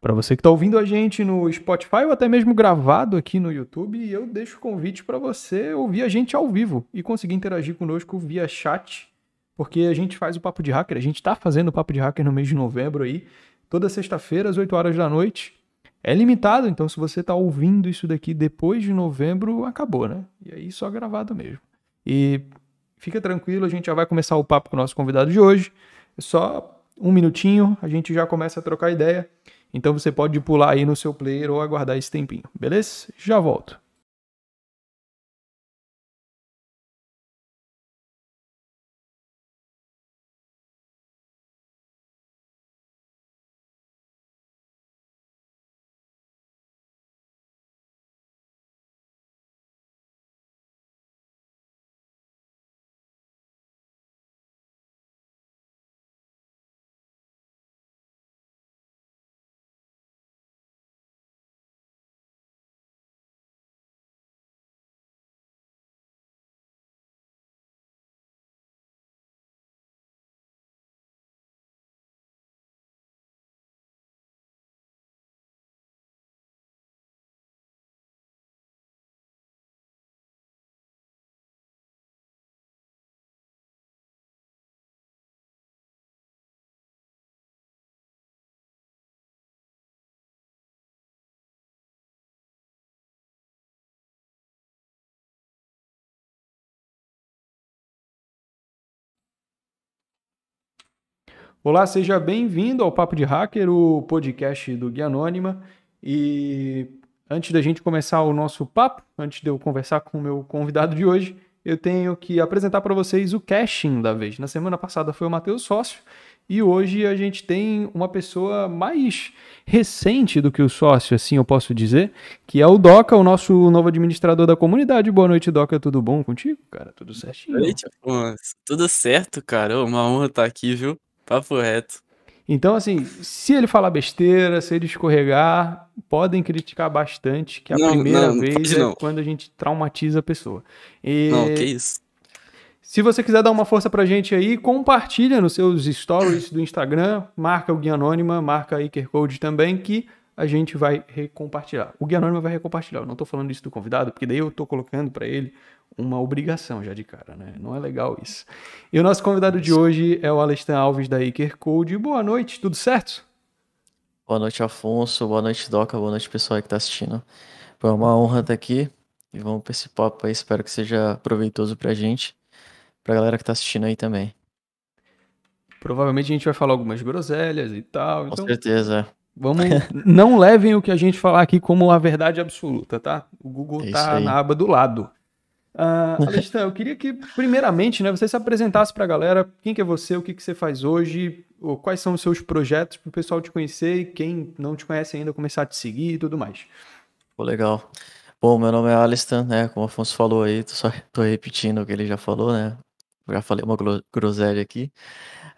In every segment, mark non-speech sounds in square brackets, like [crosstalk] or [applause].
Para você que está ouvindo a gente no Spotify ou até mesmo gravado aqui no YouTube, eu deixo o convite para você ouvir a gente ao vivo e conseguir interagir conosco via chat, porque a gente faz o Papo de Hacker, a gente está fazendo o Papo de Hacker no mês de novembro aí, toda sexta-feira às 8 horas da noite. É limitado, então se você está ouvindo isso daqui depois de novembro, acabou, né? E aí só gravado mesmo. E fica tranquilo, a gente já vai começar o papo com o nosso convidado de hoje. É só um minutinho, a gente já começa a trocar ideia. Então você pode pular aí no seu player ou aguardar esse tempinho, beleza? Já volto. Olá, seja bem-vindo ao Papo de Hacker, o podcast do Guia Anônima. E antes da gente começar o nosso papo, antes de eu conversar com o meu convidado de hoje, eu tenho que apresentar para vocês o caching da vez. Na semana passada foi o Matheus Sócio e hoje a gente tem uma pessoa mais recente do que o sócio, assim eu posso dizer, que é o Doca, o nosso novo administrador da comunidade. Boa noite, Doca, tudo bom contigo, cara? Tudo certinho? Boa noite, Afonso. Tudo certo, cara? Uma honra estar aqui, viu? Papo reto. Então, assim, se ele falar besteira, se ele escorregar, podem criticar bastante, que a não, primeira não, vez é quando a gente traumatiza a pessoa. E... Não, que isso. Se você quiser dar uma força pra gente aí, compartilha nos seus stories do Instagram, marca o Guia Anônima, marca a Ikercode também, que a gente vai recompartilhar. O Guia Anônima vai recompartilhar. Eu não tô falando isso do convidado, porque daí eu tô colocando para ele uma obrigação já de cara, né? Não é legal isso. E o nosso convidado de hoje é o Alestan Alves da Iker Code. Boa noite, tudo certo? Boa noite, Afonso. Boa noite, Doca. Boa noite, pessoal que está assistindo. Foi uma honra estar aqui e vamos para esse papo aí. Espero que seja proveitoso para a gente, para a galera que está assistindo aí também. Provavelmente a gente vai falar algumas groselhas e tal. Com então... certeza. Vamos, [laughs] não levem o que a gente falar aqui como a verdade absoluta, tá? O Google é tá na aba do lado. Uh, eu queria que, primeiramente, né, você se apresentasse para a galera. Quem que é você, o que, que você faz hoje, ou quais são os seus projetos para o pessoal te conhecer e quem não te conhece ainda começar a te seguir e tudo mais. Pô, legal. Bom, meu nome é Alistan, né? Como o Afonso falou aí, tô só tô repetindo o que ele já falou, né? já falei uma groselha aqui.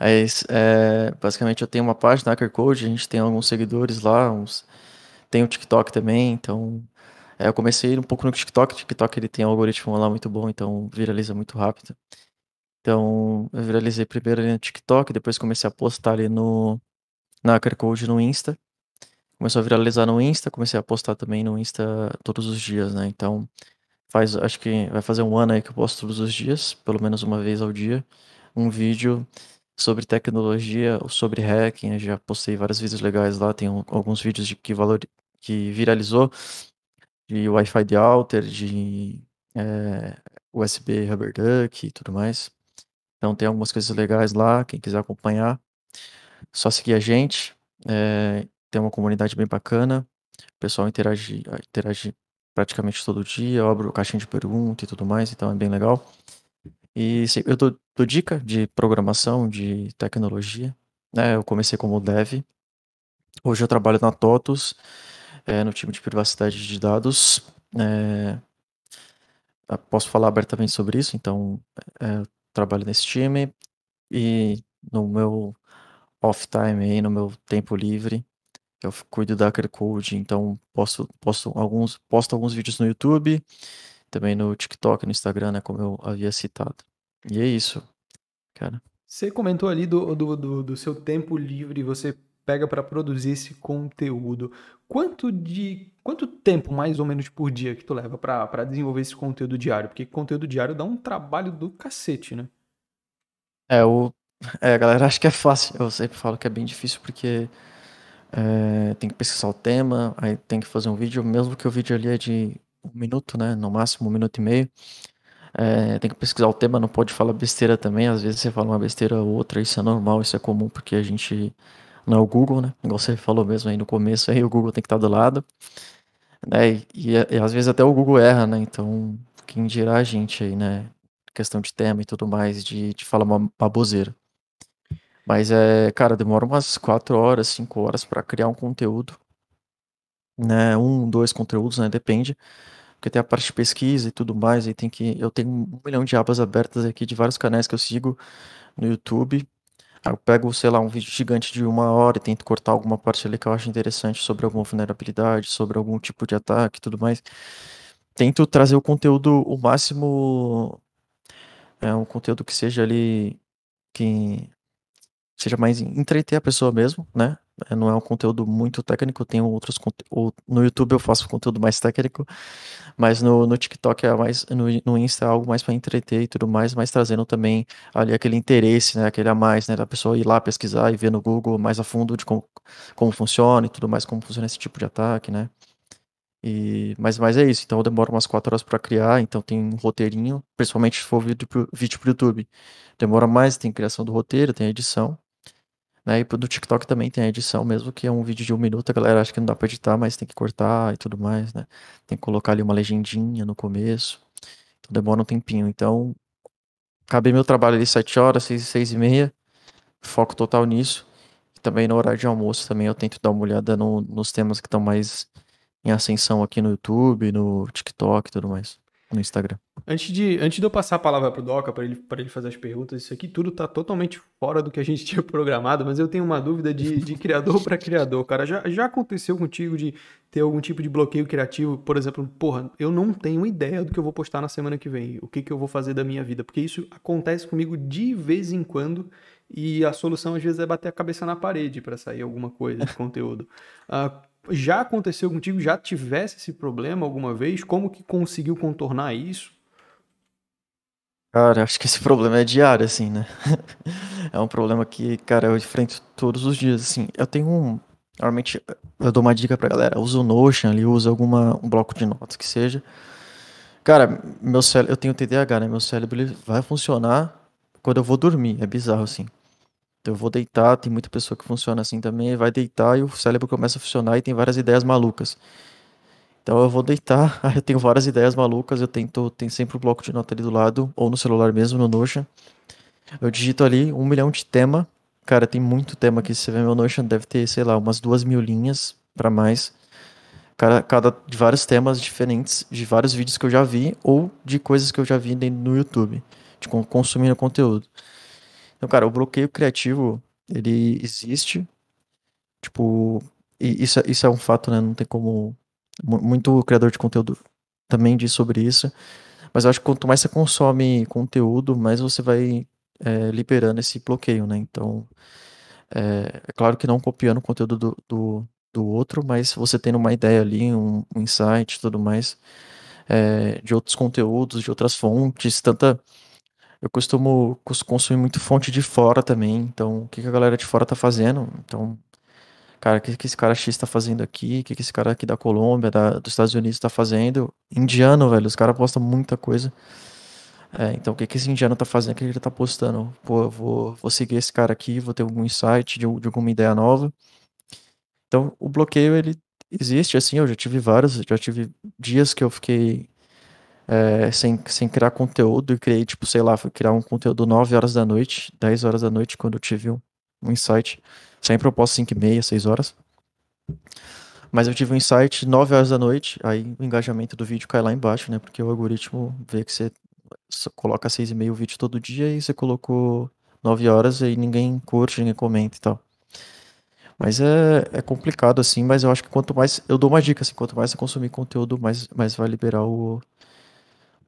Mas, é, basicamente, eu tenho uma página, Hacker Code, a gente tem alguns seguidores lá, uns... tem o TikTok também, então é, eu comecei um pouco no TikTok. TikTok ele tem um algoritmo lá muito bom, então viraliza muito rápido. Então, eu viralizei primeiro ali no TikTok, depois comecei a postar ali no na Code no Insta. Começou a viralizar no Insta, comecei a postar também no Insta todos os dias, né? Então, faz, acho que vai fazer um ano aí que eu posto todos os dias, pelo menos uma vez ao dia, um vídeo sobre tecnologia, sobre hacking. Eu já postei vários vídeos legais lá, tem alguns vídeos de que valor que viralizou de Wi-Fi de Alter, de é, eh, USB Rubber Duck e tudo mais. Então tem algumas coisas legais lá, quem quiser acompanhar, só seguir a gente. É, tem uma comunidade bem bacana, o pessoal interage, interage praticamente todo dia, eu abro caixinha de pergunta e tudo mais, então é bem legal. E eu dou, dou dica de programação, de tecnologia. Né? Eu comecei como dev, hoje eu trabalho na TOTUS, é, no time de privacidade de dados. É, posso falar abertamente sobre isso, então é, trabalho nesse time e no meu off time aí, no meu tempo livre, eu cuido da Hacker Code, então posto, posto, alguns, posto alguns vídeos no YouTube, também no TikTok, no Instagram, né, como eu havia citado. E é isso, cara. Você comentou ali do, do, do, do seu tempo livre, você pega para produzir esse conteúdo, quanto de quanto tempo mais ou menos por dia que tu leva para desenvolver esse conteúdo diário? Porque conteúdo diário dá um trabalho do cacete, né? É, o é, galera acha que é fácil. Eu sempre falo que é bem difícil porque é, tem que pesquisar o tema, aí tem que fazer um vídeo, mesmo que o vídeo ali é de um minuto, né? No máximo um minuto e meio. É, tem que pesquisar o tema, não pode falar besteira também. Às vezes você fala uma besteira ou outra, isso é normal, isso é comum, porque a gente não é o Google, né? Igual você falou mesmo aí no começo, aí o Google tem que estar do lado. Né? E, e, e às vezes até o Google erra, né? Então, quem dirá a gente aí, né? Questão de tema e tudo mais, de, de falar uma baboseira. Mas é, cara, demora umas 4 horas, 5 horas para criar um conteúdo. Né? Um, dois conteúdos, né? Depende porque tem a parte de pesquisa e tudo mais, e tem que. Eu tenho um milhão de abas abertas aqui de vários canais que eu sigo no YouTube. Aí eu pego, sei lá, um vídeo gigante de uma hora e tento cortar alguma parte ali que eu acho interessante sobre alguma vulnerabilidade, sobre algum tipo de ataque e tudo mais. Tento trazer o conteúdo o máximo. É um conteúdo que seja ali. que seja mais entreter a pessoa mesmo, né? É, não é um conteúdo muito técnico, eu tenho outros no YouTube eu faço conteúdo mais técnico, mas no, no TikTok é mais no, no Insta é algo mais para entreter e tudo mais, mas trazendo também ali aquele interesse, né, aquele a mais, né, da pessoa ir lá pesquisar e ver no Google mais a fundo de como, como funciona e tudo mais, como funciona esse tipo de ataque, né? E, mas, mas é isso, então demora umas 4 horas para criar, então tem um roteirinho, principalmente se for vídeo pro YouTube. Demora mais, tem criação do roteiro, tem edição. Né? E do TikTok também tem a edição, mesmo que é um vídeo de um minuto, a galera acha que não dá pra editar, mas tem que cortar e tudo mais, né? Tem que colocar ali uma legendinha no começo. Então demora um tempinho. Então, acabei meu trabalho ali 7 horas, 6, 6 e meia. Foco total nisso. E também no horário de almoço também eu tento dar uma olhada no, nos temas que estão mais em ascensão aqui no YouTube, no TikTok e tudo mais no Instagram. Antes de, antes de eu passar a palavra pro Doca para ele, ele fazer as perguntas, isso aqui tudo tá totalmente fora do que a gente [laughs] tinha programado, mas eu tenho uma dúvida de, de criador para criador, cara. Já, já aconteceu contigo de ter algum tipo de bloqueio criativo? Por exemplo, porra, eu não tenho ideia do que eu vou postar na semana que vem, o que, que eu vou fazer da minha vida, porque isso acontece comigo de vez em quando e a solução às vezes é bater a cabeça na parede para sair alguma coisa de [laughs] conteúdo. Uh, já aconteceu contigo? Já tivesse esse problema alguma vez? Como que conseguiu contornar isso? Cara, acho que esse problema é diário, assim, né? [laughs] é um problema que, cara, eu enfrento todos os dias, assim. Eu tenho um. Normalmente, eu dou uma dica pra galera: usa o Notion ali, usa alguma, um bloco de notas que seja. Cara, meu cérebro, eu tenho TDAH, né? Meu cérebro ele vai funcionar quando eu vou dormir. É bizarro, assim. Então eu vou deitar, tem muita pessoa que funciona assim também, vai deitar e o cérebro começa a funcionar e tem várias ideias malucas. Então eu vou deitar, [laughs] eu tenho várias ideias malucas, eu tento, tem sempre o um bloco de nota ali do lado, ou no celular mesmo, no Notion. Eu digito ali um milhão de tema. Cara, tem muito tema aqui. Se você ver meu Notion, deve ter, sei lá, umas duas mil linhas para mais. Cada, cada de vários temas diferentes, de vários vídeos que eu já vi, ou de coisas que eu já vi no YouTube, de consumindo conteúdo. Então, cara, o bloqueio criativo, ele existe. Tipo, isso, isso é um fato, né? Não tem como. Muito criador de conteúdo também diz sobre isso. Mas eu acho que quanto mais você consome conteúdo, mais você vai é, liberando esse bloqueio, né? Então, é, é, claro que não copiando o conteúdo do, do, do, outro, mas você tendo uma ideia ali, um, um insight tudo mais, é, de outros conteúdos, de outras fontes, tanta eu costumo consumir muito fonte de fora também. Então, o que, que a galera de fora tá fazendo? Então, cara, o que, que esse cara X tá fazendo aqui? O que, que esse cara aqui da Colômbia, da, dos Estados Unidos tá fazendo? Indiano, velho, os caras postam muita coisa. É, então, o que, que esse indiano tá fazendo? O que ele tá postando? Pô, eu vou, vou seguir esse cara aqui, vou ter algum insight de, de alguma ideia nova. Então, o bloqueio, ele existe, assim, eu já tive vários, já tive dias que eu fiquei é, sem, sem criar conteúdo e criei, tipo, sei lá, criar um conteúdo 9 horas da noite, 10 horas da noite, quando eu tive um, um insight. Sempre eu posto 5 e meia, 6 horas. Mas eu tive um insight 9 horas da noite, aí o engajamento do vídeo cai lá embaixo, né? Porque o algoritmo vê que você coloca 6 e meia o vídeo todo dia e você colocou 9 horas e ninguém curte, ninguém comenta e tal. Mas é, é complicado assim, mas eu acho que quanto mais. Eu dou uma dica assim, quanto mais você consumir conteúdo, mais, mais vai liberar o,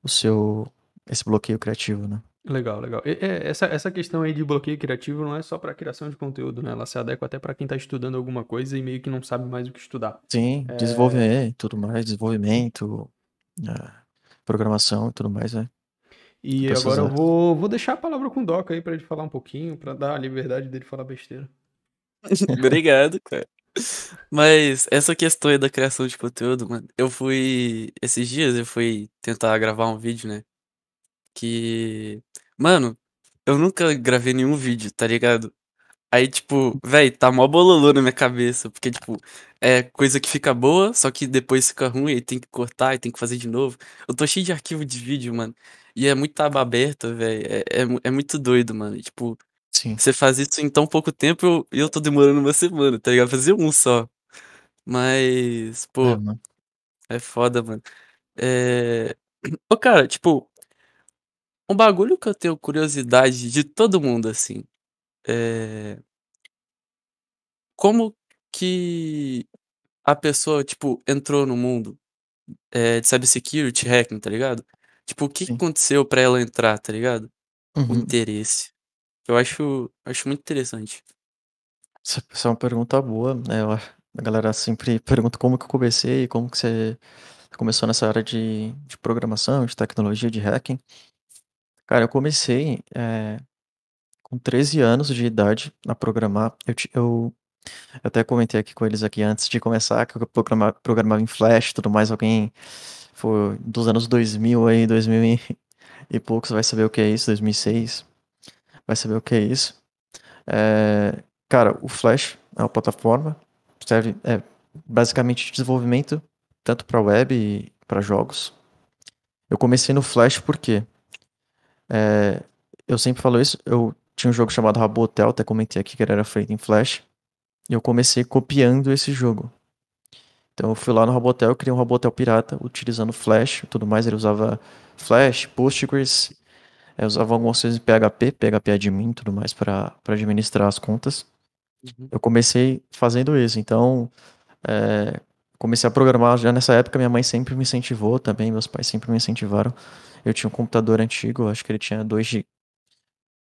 o seu esse bloqueio criativo, né? Legal, legal. E- é, essa, essa questão aí de bloqueio criativo não é só para criação de conteúdo, né? Ela se adequa até para quem está estudando alguma coisa e meio que não sabe mais o que estudar. Sim, É, desenvolvimento, tudo mais, desenvolvimento, é, programação e tudo mais, né? E Pra essas agora eu vou, vou deixar a palavra com o Doca aí para ele falar um pouquinho, para dar a liberdade dele falar besteira. [laughs] [laughs] Obrigado, cara. Mas essa questão aí da criação de conteúdo, mano, eu fui. Esses dias eu fui tentar gravar um vídeo, né? Que. Mano, eu nunca gravei nenhum vídeo, tá ligado? Aí, tipo, véi, tá mó bololô na minha cabeça, porque, tipo, é coisa que fica boa, só que depois fica ruim, aí tem que cortar e tem que fazer de novo. Eu tô cheio de arquivo de vídeo, mano, e é muita aba aberta, véi, é, é, é muito doido, mano. E, tipo, Sim, você faz isso em tão pouco tempo eu- e eu, tô demorando uma semana, tá ligado? Fazer um só. Mas, é, pô, mano. é foda, mano. É. Ô, cara, tipo, um bagulho que eu tenho curiosidade de todo mundo, assim, é. Como que a pessoa, tipo, entrou no mundo eh, de cybersecurity, hacking, tá ligado? Tipo, o que aconteceu pra ela entrar, tá ligado? O Uhum. interesse. Eu acho, acho muito interessante. Essa essa é uma pergunta boa, né? Eu a galera sempre pergunta como que eu comecei, como que você começou nessa área de, de programação, de tecnologia, de hacking. Cara, eu comecei eh, com 13 anos de idade a programar. Eu, eu até comentei aqui com eles aqui antes de começar que eu programa- programava em Flash e tudo mais. Alguém foi dos anos 2000 aí, 2000 e, e poucos vai saber o que é isso, 2006, vai saber o que é isso. É, cara, o Flash é uma plataforma, serve é, basicamente de desenvolvimento tanto para web e para jogos. Eu comecei no Flash porque é, eu sempre falo isso, eu tinha um jogo chamado Rabo Hotel, até comentei aqui que ele era feito em Flash, e eu comecei copiando esse jogo. Então eu fui lá no Rabotel, criei um Rabotel pirata, utilizando Flash e tudo mais. Ele usava Flash, Postgres, eu usava algumas coisas em PHP, PHP admin e tudo mais para administrar as contas. Uhum. Eu comecei fazendo isso, então é, comecei a programar já nessa época. Minha mãe sempre me incentivou também, meus pais sempre me incentivaram. Eu tinha um computador antigo, acho que ele tinha 2 de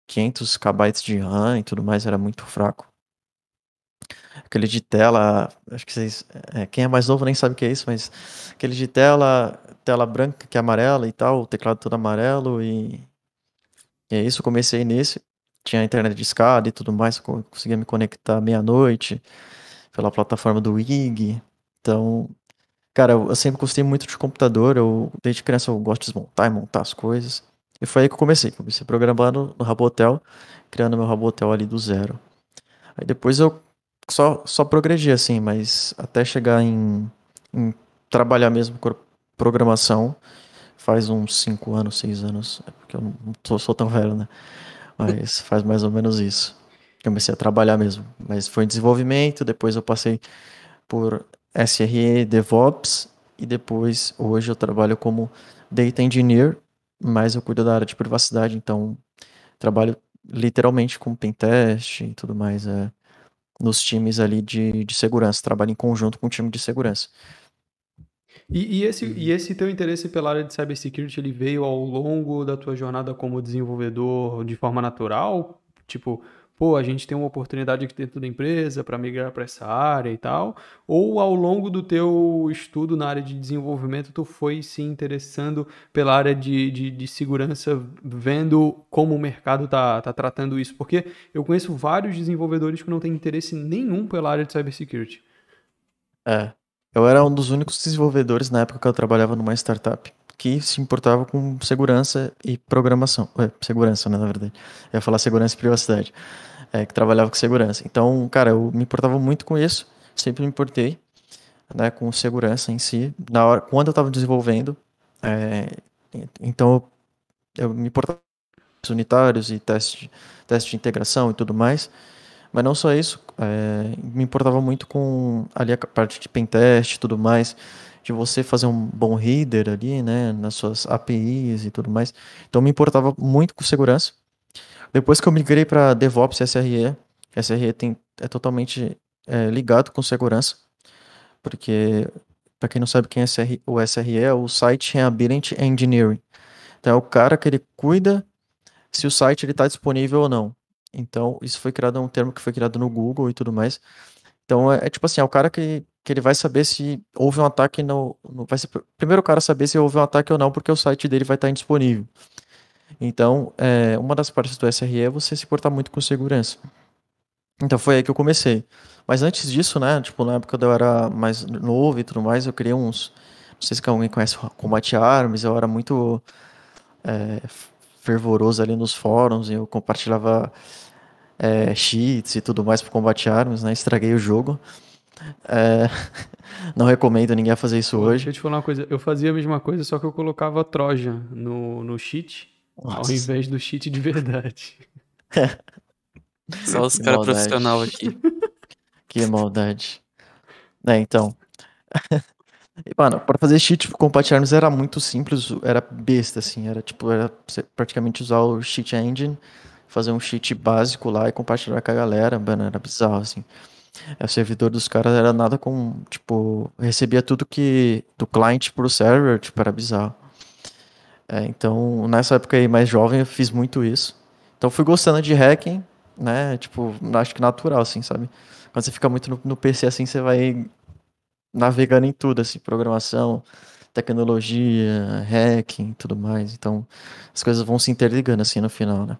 500 KB de RAM e tudo mais, era muito fraco. Aquele de tela, acho que vocês. é, quem é mais novo nem sabe o que é isso, mas aquele de tela, tela branca que é amarela e tal, o teclado todo amarelo e, e é isso. Eu comecei nesse, tinha internet de escada e tudo mais, co- conseguia me conectar meia-noite pela plataforma do IG. Então, cara, eu sempre gostei muito de computador, eu desde criança eu gosto de desmontar e montar as coisas. E foi aí que eu comecei, comecei programando no Rabotel, criando meu Rabotel ali do zero. Aí depois eu só, só progredi assim, mas até chegar em, em trabalhar mesmo com programação faz uns 5 anos, 6 anos, é porque eu não tô- sou tão velho, né? Mas [laughs] faz mais ou menos isso. Comecei a trabalhar mesmo, mas foi em desenvolvimento, depois eu passei por SRE, DevOps e depois hoje eu trabalho como Data Engineer, mas eu cuido da área de privacidade, então trabalho literalmente com pentest e tudo mais. É nos times ali de, de segurança, trabalha em conjunto com o time de segurança. E, e esse, Uhum. e esse teu interesse pela área de cybersecurity, ele veio ao longo da tua jornada como desenvolvedor de forma natural? Tipo, pô, a gente tem uma oportunidade aqui dentro da empresa para migrar para essa área e tal? Ou ao longo do teu estudo na área de desenvolvimento, tu foi se interessando pela área de, de, de segurança, vendo como o mercado tá, tá tratando isso? Porque eu conheço vários desenvolvedores que não têm interesse nenhum pela área de cybersecurity. É, eu era um dos únicos desenvolvedores na época que eu trabalhava numa startup que se importava com segurança e programação. É, segurança, né, na verdade. Eu ia falar segurança e privacidade. É, que trabalhava com segurança. Então, cara, eu me importava muito com isso, sempre me importei, né, com segurança em si. Na hora, quando eu estava desenvolvendo, é, então eu, eu me importava com unitários e teste, teste de integração e tudo mais. Mas não só isso, é, me importava muito com ali a parte de pentest e tudo mais, de você fazer um bom reader ali, né, nas suas APIs e tudo mais. Então me importava muito com segurança. Depois que eu migrei para DevOps SRE, SRE tem, é totalmente é, ligado com segurança, porque para quem não sabe quem é o SRE é o Site Reliability Engineering. Então é o cara que ele cuida se o site está disponível ou não. Então, isso foi criado, é um termo que foi criado no Google e tudo mais. Então, é, é tipo assim, é o cara que, que ele vai saber se houve um ataque no, no, Vai ser primeiro o cara saber se houve um ataque ou não, porque o site dele vai estar indisponível. Então, é, uma das partes do SRE é você se portar muito com segurança. Então foi aí que eu comecei. Mas antes disso, né, tipo, na época eu era mais novo e tudo mais, eu criei uns, não sei se alguém conhece Combate Arms, eu era muito é, fervoroso ali nos fóruns, eu compartilhava é, cheats e tudo mais para Combate Arms, né, estraguei o jogo. É, [laughs] não recomendo ninguém fazer isso Pô, hoje. Deixa eu te falar uma coisa, eu fazia a mesma coisa, só que eu colocava Trojan no, no cheat, Nossa. ao invés do cheat de verdade. Só os caras profissionais aqui. Que maldade. É, então. [laughs] Mano, para fazer cheat com Combat Arms era muito simples, era besta, assim. Era tipo, era praticamente usar o cheat engine, fazer um cheat básico lá e compartilhar com a galera, mano, era bizarro, assim. O servidor dos caras era nada com, tipo, recebia tudo que do client pro server, tipo, era bizarro. É, então, nessa época aí mais jovem, eu fiz muito isso. Então, fui gostando de hacking, né? Tipo, acho que natural, assim, sabe? Quando você fica muito no, no PC, assim, você vai navegando em tudo, assim, programação, tecnologia, hacking, tudo mais. Então, as coisas vão se interligando, assim, no final, né?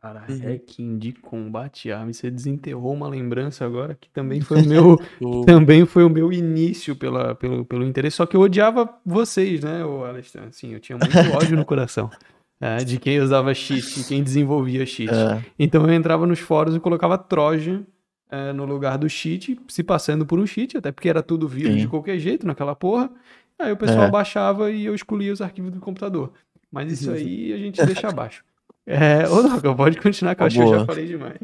Cara, uhum. hacking de combate arma, você desenterrou uma lembrança agora que também [laughs] foi o meu, também foi o meu início pela, pelo, pelo interesse, só que eu odiava vocês, né, o Alexandre? Assim, eu tinha muito ódio no coração. [laughs] É, de quem usava cheat, de quem desenvolvia cheat. É. Então eu entrava nos fóruns e colocava Trojan é, no lugar do cheat, se passando por um cheat, até porque era tudo vírus Sim. de qualquer jeito naquela porra. Aí o pessoal é. baixava e eu escolhia os arquivos do computador. Mas isso aí a gente [laughs] deixa abaixo. É, ou não, pode continuar, que eu acho que eu já falei demais.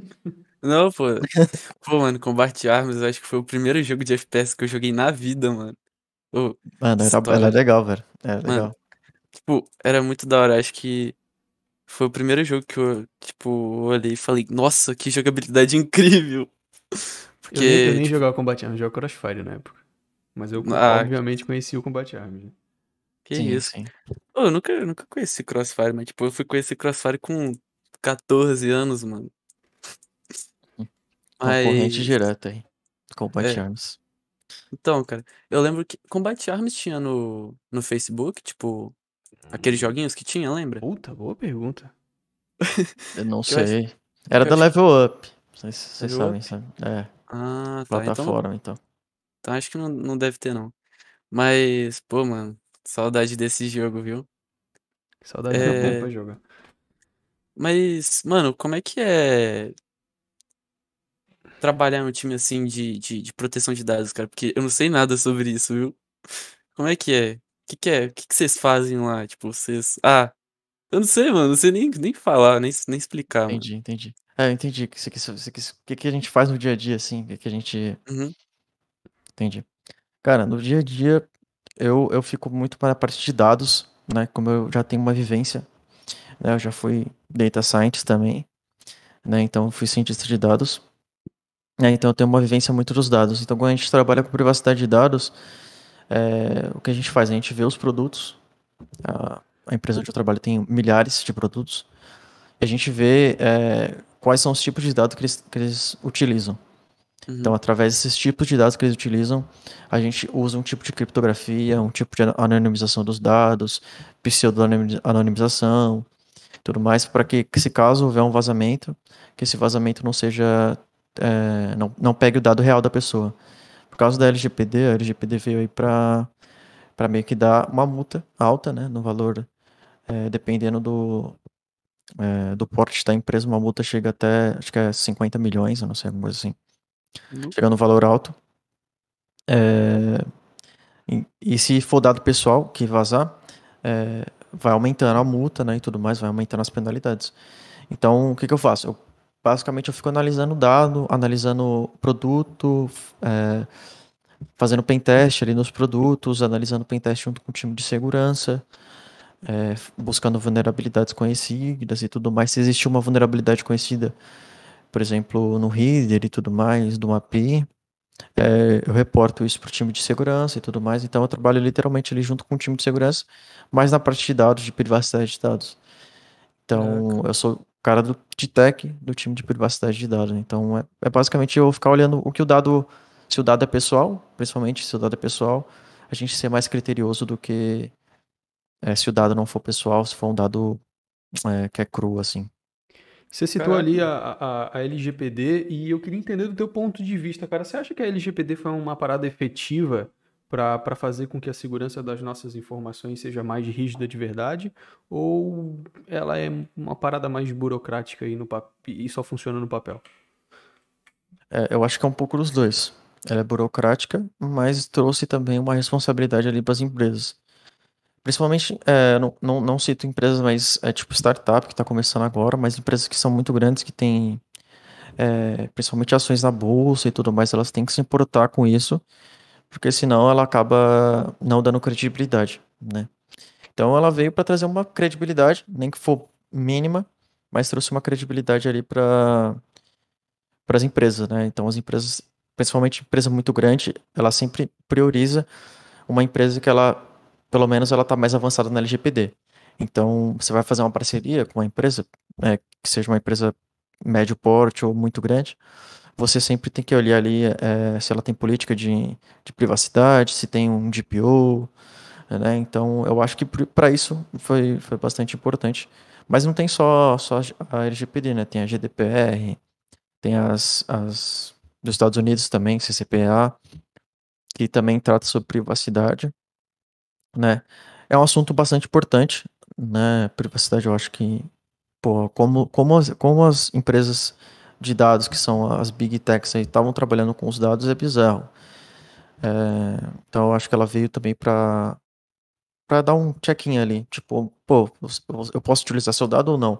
Não, pô. [laughs] Pô, mano, Combat Arms, eu acho que foi o primeiro jogo de FPS que eu joguei na vida, mano. Pô, mano, era, era legal, velho. Era legal. Mano, Tipo, era muito da hora. Acho que foi o primeiro jogo que eu, tipo, olhei e falei, nossa, que jogabilidade [laughs] incrível. Porque, eu nem, eu nem tipo... jogava Combat Arms, eu jogava Crossfire na época. Mas eu, ah, obviamente, conheci o Combat Arms. Né? Que sim, isso. Sim. eu nunca, eu nunca conheci Crossfire, mas, tipo, eu fui conhecer Crossfire com 14 anos, mano. Concorrente mas... direta aí. Combat é. Arms. Então, cara, eu lembro que Combat Arms tinha no, no Facebook, tipo, Aqueles joguinhos que tinha, lembra? Puta, boa pergunta. Eu não [laughs] sei. Acho... Era da Level Up. Vocês, vocês sabem, sabe? É. Ah, tá. Plataforma, então. então. Então acho que não, não deve ter, não. Mas, pô, mano, saudade desse jogo, viu? Saudade é... pra jogar. Mas, mano, como é que é trabalhar um time assim de, de, de proteção de dados, cara? Porque eu não sei nada sobre isso, viu? Como é que é? que, que é? O que, que vocês fazem lá? Tipo, vocês. Ah, eu não sei, mano. Não sei nem, nem falar, nem, nem explicar. Entendi, mano. entendi. É, eu entendi. O que, que, que a gente faz no dia a dia, assim? O que, que a gente. Uhum. Entendi. Cara, no dia a dia, eu, eu fico muito para a parte de dados, né? Como eu já tenho uma vivência, né? Eu já fui data scientist também, né? Então, fui cientista de dados. Né? Então, eu tenho uma vivência muito dos dados. Então, quando a gente trabalha com privacidade de dados, é, o que a gente faz? A gente vê os produtos. A, a, empresa onde eu trabalho tem milhares de produtos. E a gente vê é, quais são os tipos de dados que eles, que eles utilizam. Uhum. Então, através desses tipos de dados que eles utilizam, a gente usa um tipo de criptografia, um tipo de anonimização dos dados, pseudo-anonimização, tudo mais, para que, se caso houver um vazamento, que esse vazamento não seja. É, não, não pegue o dado real da pessoa. Por causa da LGPD, a LGPD veio aí para para meio que dar uma multa alta, né, no valor, é, dependendo do, é, do porte da empresa, uma multa chega até, acho que é 50 milhões, eu não sei, alguma coisa assim. Uhum. Chega no valor alto. É, e, e, se for dado pessoal que vazar, é, vai aumentando a multa, né, e tudo mais, vai aumentando as penalidades. Então, o que, que eu faço? Eu basicamente eu fico analisando o dado, analisando o produto, é, fazendo pentest ali nos produtos, analisando pentest junto com o time de segurança, é, buscando vulnerabilidades conhecidas e tudo mais. Se existe uma vulnerabilidade conhecida, por exemplo, no reader e tudo mais, do API, é, eu reporto isso para o time de segurança e tudo mais. Então eu trabalho literalmente ali junto com o time de segurança, mas na parte de dados, de privacidade de dados. Então, eu sou o cara do, de tech do time de privacidade de dados. Então, é, é basicamente eu ficar olhando o que o dado, se o dado é pessoal, principalmente se o dado é pessoal, a gente ser mais criterioso do que é, se o dado não for pessoal, se for um dado é, que é cru, assim. Você citou ali a, a, a, LGPD e eu queria entender do teu ponto de vista, cara. Você acha que a LGPD foi uma parada efetiva para fazer com que a segurança das nossas informações seja mais rígida de verdade? Ou ela é uma parada mais burocrática e, no e só funciona no papel? É, eu acho que é um pouco dos dois. Ela é burocrática, mas trouxe também uma responsabilidade ali para as empresas. Principalmente, é, não, não, não, cito empresas, mas é tipo startup que está começando agora, mas empresas que são muito grandes, que têm é, principalmente ações na bolsa e tudo mais, elas têm que se importar com isso, porque senão ela acaba não dando credibilidade, né? Então ela veio para trazer uma credibilidade, nem que for mínima, mas trouxe uma credibilidade ali para para as empresas, né? Então as empresas, principalmente empresa muito grande, ela sempre prioriza uma empresa que ela pelo menos ela está mais avançada na LGPD. Então, você vai fazer uma parceria com uma empresa, né, que seja uma empresa médio porte ou muito grande, você sempre tem que olhar ali é, se ela tem política de, de privacidade, se tem um DPO, né? Então, eu acho que para isso foi, foi bastante importante. Mas não tem só, só a LGPD, né? Tem a GDPR, tem as, as dos Estados Unidos também, CCPA, que também trata sobre privacidade né? É um assunto bastante importante, né? Privacidade, eu acho que, pô, como, como, as, como as empresas de dados, que são as big techs aí, estavam trabalhando com os dados, é bizarro. É, então, eu acho que ela veio também para para dar um check-in ali, tipo, pô, eu posso utilizar seu dado ou não?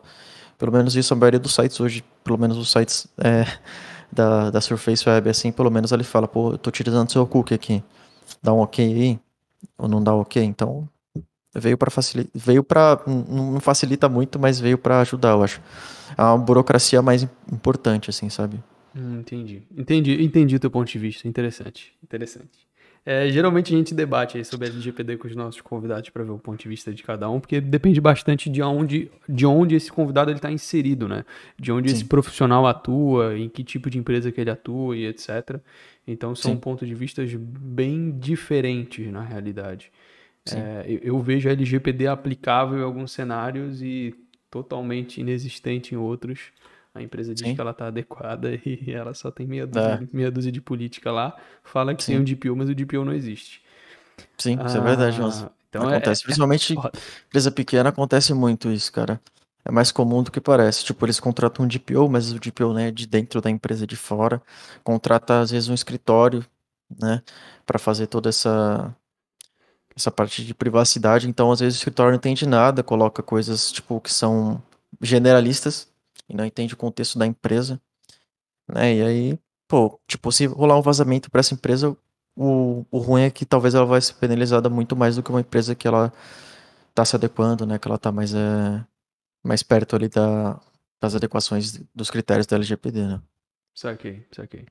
Pelo menos isso a maioria dos sites hoje, pelo menos os sites é, [laughs] da, da Surface Web, assim, pelo menos ele fala, pô, eu tô utilizando seu cookie aqui, dá um ok aí, ou não dá ok, então veio para facilitar, veio para não facilita muito, mas veio para ajudar, eu acho. É uma burocracia mais importante assim, sabe? Hum, entendi. Entendi, entendi o teu ponto de vista. Interessante, interessante. É, geralmente a gente debate aí sobre LGPD com os nossos convidados para ver o ponto de vista de cada um, porque depende bastante de onde, de onde esse convidado está inserido, né? De onde Sim. esse profissional atua, em que tipo de empresa que ele atua e etc. Então são Sim. pontos de vista bem diferentes na realidade. É, eu, eu, vejo a LGPD aplicável em alguns cenários e totalmente inexistente em outros. A empresa diz Sim. que ela está adequada [laughs] e ela só tem meia dúzia, é. meia dúzia de política lá. Fala que Sim. tem um DPO, mas o DPO não existe. Sim, ah, isso é verdade, mas então é, acontece. É, Principalmente [laughs] é... empresa pequena acontece muito isso, cara. É mais comum do que parece. Tipo, eles contratam um DPO, mas o DPO né, é de dentro da empresa de fora. Contrata, às vezes, um escritório, né? para fazer toda essa essa parte de privacidade. Então, às vezes, o escritório não entende nada, coloca coisas, tipo, que são generalistas e não entende o contexto da empresa, né? E aí, pô, tipo, se rolar um vazamento para essa empresa, o, o ruim é que talvez ela vai ser penalizada muito mais do que uma empresa que ela tá se adequando, né? Que ela tá mais, é, mais perto ali da, das adequações dos critérios da LGPD, né? Saquei, saquei.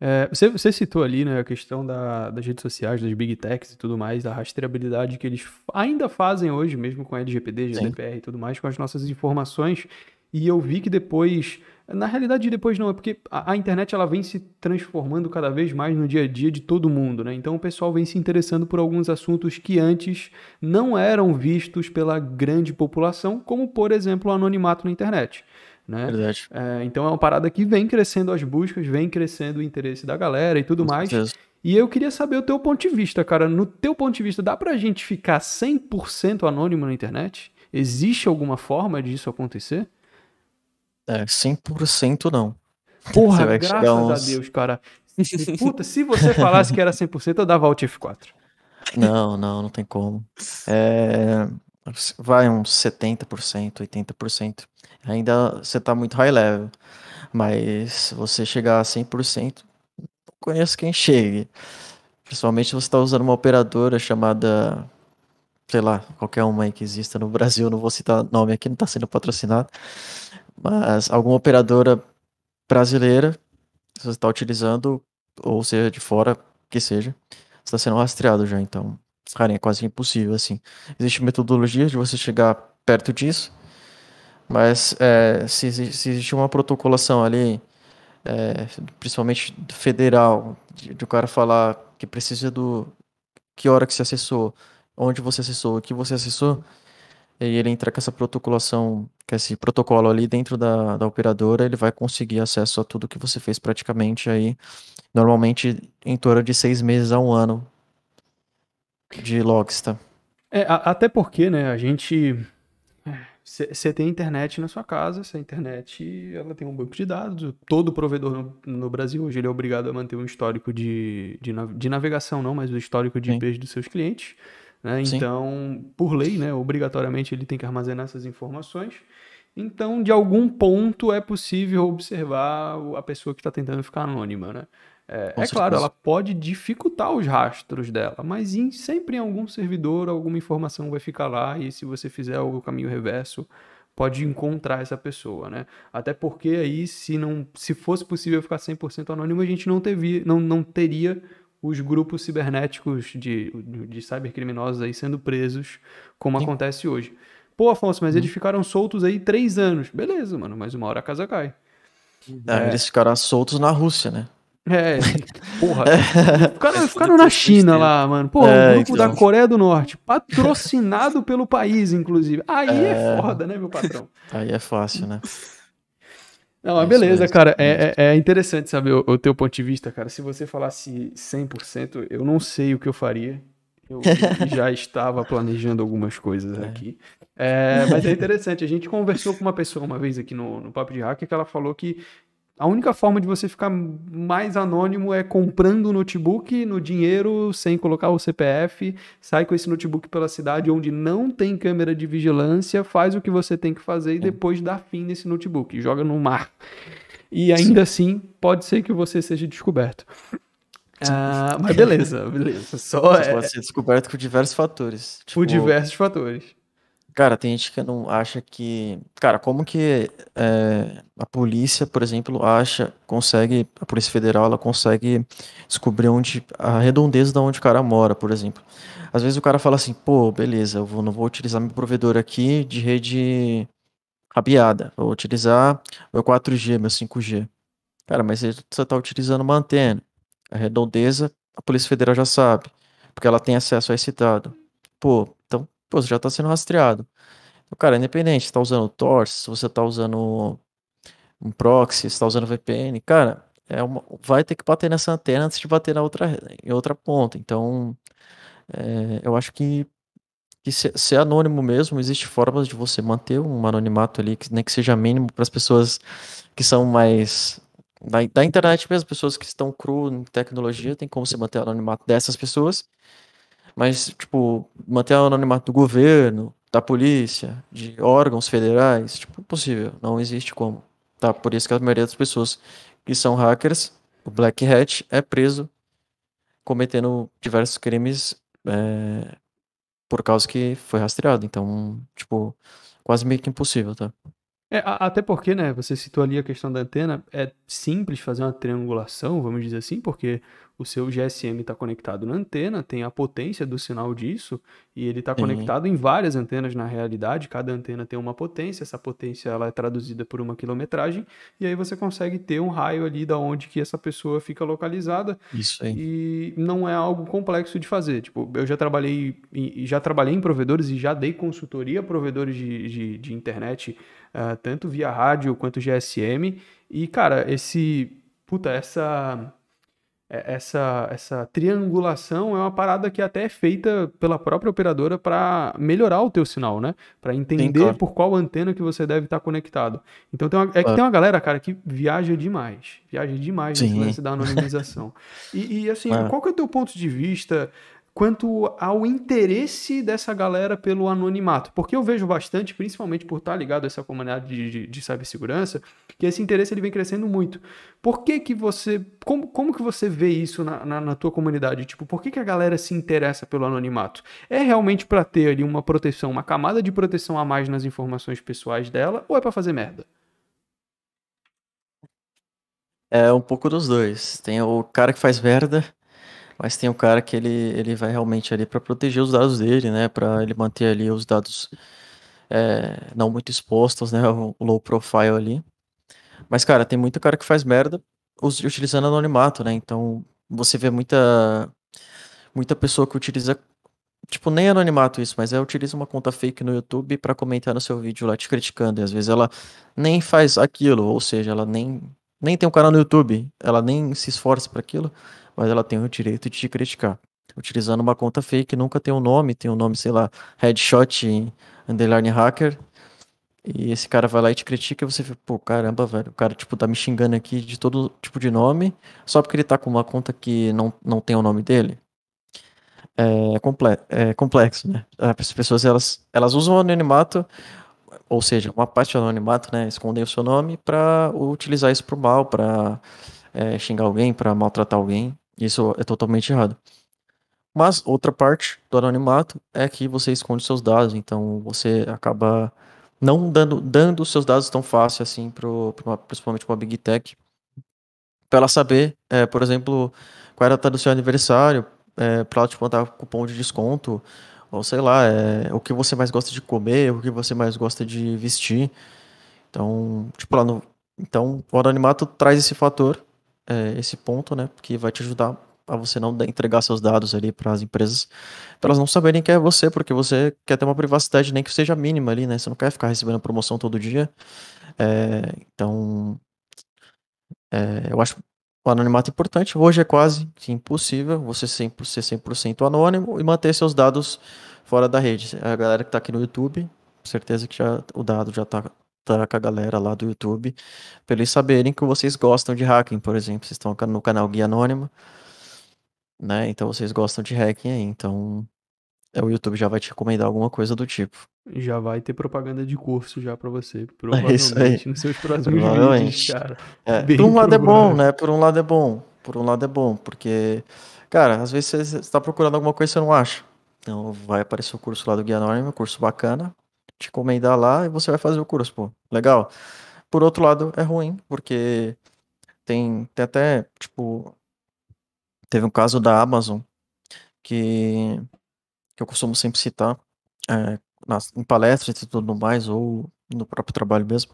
É, você, você, citou ali né, a questão da, das redes sociais, das big techs e tudo mais, da rastreabilidade que eles ainda fazem hoje, mesmo com a LGPD, GDPR Sim. e tudo mais, com as nossas informações. E eu vi que depois, na realidade depois não, é porque a, a, internet ela vem se transformando cada vez mais no dia a dia de todo mundo, né? Então o pessoal vem se interessando por alguns assuntos que antes não eram vistos pela grande população, como por exemplo o anonimato na internet. Né? Verdade. É, então é uma parada que vem crescendo as buscas, vem crescendo o interesse da galera e tudo Com mais. Certeza. E eu queria saber o teu ponto de vista, cara. No teu ponto de vista, dá pra gente ficar 100% anônimo na internet? Existe alguma forma disso acontecer? É, 100% não. [laughs] Porra, graças uns... a Deus, cara. Puta, se você falasse que era 100%, eu dava Alt F4. Não, não, não tem como. É, vai uns 70%, 80%. Ainda você tá muito high level. Mas você chegar a 100%, não conheço quem chegue. Principalmente se você está usando uma operadora chamada, sei lá, qualquer uma aí que exista no Brasil, não vou citar nome aqui, não está sendo patrocinado. Mas alguma operadora brasileira, você está utilizando, ou seja, de fora, que seja, está sendo rastreado já. Então, cara, é quase impossível, assim. Existe metodologia de você chegar perto disso, Mas é, se, se existe uma protocolação ali, é, principalmente federal, de, de o cara falar que precisa do que hora que se acessou, onde você acessou, o que você acessou, e ele entra com essa protocolação, com esse protocolo ali dentro da, da operadora, ele vai conseguir acesso a tudo que você fez praticamente aí, normalmente em torno de seis meses a um ano de logs, tá? É, a- até porque, né, a gente. Você tem internet na sua casa, essa internet ela tem um banco de dados. Todo provedor no, no Brasil hoje ele é obrigado a manter um histórico de, de, de navegação, não, mas o histórico de Sim. IPs dos seus clientes. Né? Então, por lei, né, obrigatoriamente ele tem que armazenar essas informações. Então, de algum ponto é possível observar a pessoa que está tentando ficar anônima, né? É, é claro, ela pode dificultar os rastros dela, mas em- sempre em algum servidor alguma informação vai ficar lá e se você fizer o caminho reverso, pode encontrar essa pessoa, né? Até porque aí, se não, se fosse possível ficar 100% anônimo, a gente não, não, não teria os grupos cibernéticos de, de cybercriminosos aí sendo presos, como Sim. acontece hoje. Pô, Afonso, mas Uhum. eles ficaram soltos aí três anos. Beleza, mano, mas uma hora a casa cai. Ah, É. Eles ficaram soltos na Rússia, né? É, [laughs] porra. Ficaram, Mas ficaram tudo na China lá, mano. Pô, É, o grupo da então. Coreia do Norte, patrocinado pelo país, inclusive. Aí é, É. foda, né, meu patrão? Aí é fácil, né? [laughs] Não, mas É beleza, cara. É, é, é interessante saber o, o teu ponto de vista, cara. Se você falasse 100%, eu não sei o que eu faria. Eu [laughs] já estava planejando algumas coisas É. aqui. É, mas é interessante. A gente conversou com uma pessoa uma vez aqui no, no Papo de Hacker que ela falou que a única forma de você ficar mais anônimo é comprando o notebook no dinheiro, sem colocar o CPF, sai com esse notebook pela cidade onde não tem câmera de vigilância, faz o que você tem que fazer e depois dá fim nesse notebook, joga no mar. E ainda assim, pode ser que você seja descoberto. Ah, mas [laughs] beleza, beleza. Só Isso é, pode ser descoberto por diversos fatores. por Tipo, diversos fatores. Cara, tem gente que não acha que. Cara, como que é, a polícia, por exemplo, acha, consegue, a Polícia Federal, ela consegue descobrir onde, a redondeza de onde o cara mora, por exemplo. Às vezes o cara fala assim, pô, beleza, eu vou, não vou utilizar meu provedor aqui de rede rabeada, vou utilizar meu 4G, meu 5G. Cara, mas você está utilizando uma antena. A redondeza, a Polícia Federal já sabe, porque ela tem acesso a esse dado. Pô, então, pô, você já está sendo rastreado. Então, cara, independente, se tá usando Tor, se você tá usando um proxy, se tá usando VPN, cara, é uma, vai ter que bater nessa antena antes de bater na outra, em outra ponta. Então, é, eu acho que, que ser, ser anônimo mesmo, existe formas de você manter um anonimato ali, que nem que seja mínimo para as pessoas que são mais da, da internet mesmo, pessoas que estão cru em tecnologia, tem como você manter o anonimato dessas pessoas. Mas, tipo, manter o anonimato do governo, da polícia, de órgãos federais, tipo, impossível, não existe como. Tá? Por isso que a maioria das pessoas que são hackers, o Black Hat é preso cometendo diversos crimes é, por causa que foi rastreado. Então, tipo, quase meio que impossível, tá? É, até porque, né, você citou ali a questão da antena, é simples fazer uma triangulação, vamos dizer assim, porque o seu GSM está conectado na antena, tem a potência do sinal disso, e ele está conectado em várias antenas na realidade, cada antena tem uma potência, essa potência ela é traduzida por uma quilometragem, e aí você consegue ter um raio ali da onde que essa pessoa fica localizada, Isso aí. e não é algo complexo de fazer. Tipo, eu já trabalhei em, já trabalhei em provedores e já dei consultoria a provedores de, de, de internet, ah, tanto via rádio quanto GSM. E, cara, esse. Puta, essa. É- Essa, essa triangulação é uma parada que até é feita pela própria operadora para melhorar o teu sinal, né? Para entender claro. por qual antena que você deve estar conectado. Então tem uma- é que tem uma galera, cara, que viaja demais. Viaja demais nesse Sim. lance da anonimização. E, e, assim, [laughs] É. qual que é o teu ponto de vista quanto ao interesse dessa galera pelo anonimato? Porque eu vejo bastante, principalmente por estar ligado a essa comunidade de, de, de cibersegurança, que esse interesse ele vem crescendo muito. Por que que você... Como, como que você vê isso na, na, na tua comunidade? Tipo, por que que a galera se interessa pelo anonimato? É realmente para ter ali uma proteção, uma camada de proteção a mais nas informações pessoais dela, ou é para fazer merda? É um pouco dos dois. Tem o cara que faz merda, mas tem o cara que ele, ele vai realmente ali para proteger os dados dele, né? Para ele manter ali os dados é, não muito expostos, né? [laughs] O low profile ali. Mas, cara, tem muita cara que faz merda utilizando anonimato, né? Então, você vê muita muita pessoa que utiliza tipo nem anonimato isso, mas é utiliza uma conta fake no YouTube para comentar no seu vídeo lá te criticando, e às vezes ela nem faz aquilo, ou seja, ela nem nem tem um canal no YouTube, ela nem se esforça para aquilo, mas ela tem o direito de te criticar. Utilizando uma conta fake, nunca tem um nome, tem um nome, sei lá, headshot underline hacker, e esse cara vai lá e te critica e você fica, pô, caramba, velho, o cara, tipo, tá me xingando aqui de todo tipo de nome, só porque ele tá com uma conta que não, não tem o nome dele. É, comple é complexo, né? As pessoas, elas, elas usam o anonimato, ou seja, uma parte do anonimato, né, esconder o seu nome para utilizar isso pro mal, para é, xingar alguém, para maltratar alguém. Isso é totalmente errado. Mas outra parte do anonimato é que você esconde seus dados, então você acaba não dando, dando seus dados tão fácil assim, pro, pro principalmente para a Big Tech, para ela saber, é, por exemplo, qual era a data do seu aniversário, é, para ela te mandar cupom de desconto, ou sei lá, é, o que você mais gosta de comer, o que você mais gosta de vestir. Então, tipo, lá no, então o anonimato traz esse fator, é, esse ponto, né, que vai te ajudar a você não entregar seus dados ali para as empresas, para elas não saberem que é você, porque você quer ter uma privacidade nem que seja mínima ali, né? Você não quer ficar recebendo promoção todo dia. É, então, é, eu acho o anonimato importante. Hoje é quase impossível você ser 100% anônimo e manter seus dados fora da rede. A galera que está aqui no YouTube, certeza que já, o dado já está tá com a galera lá do YouTube, para eles saberem que vocês gostam de hacking, por exemplo. Vocês estão no canal Guia Anônimo né? Então vocês gostam de hacking aí, então é, o YouTube já vai te recomendar alguma coisa do tipo. Já vai ter propaganda de curso já para você, provavelmente, [laughs] é isso aí. nos seus próximos vídeos, cara. É, [laughs] por um lado é bom, né? Por um lado é bom. Por um lado é bom, porque, cara, às vezes você está procurando alguma coisa e você não acha. Então vai aparecer o curso lá do Guia Anônimo, curso bacana, te encomendar lá e você vai fazer o curso, pô. Legal. Por outro lado, é ruim, porque tem, tem até, tipo, Teve um caso da Amazon que, que eu costumo sempre citar é, nas, em palestras e tudo mais, ou no próprio trabalho mesmo,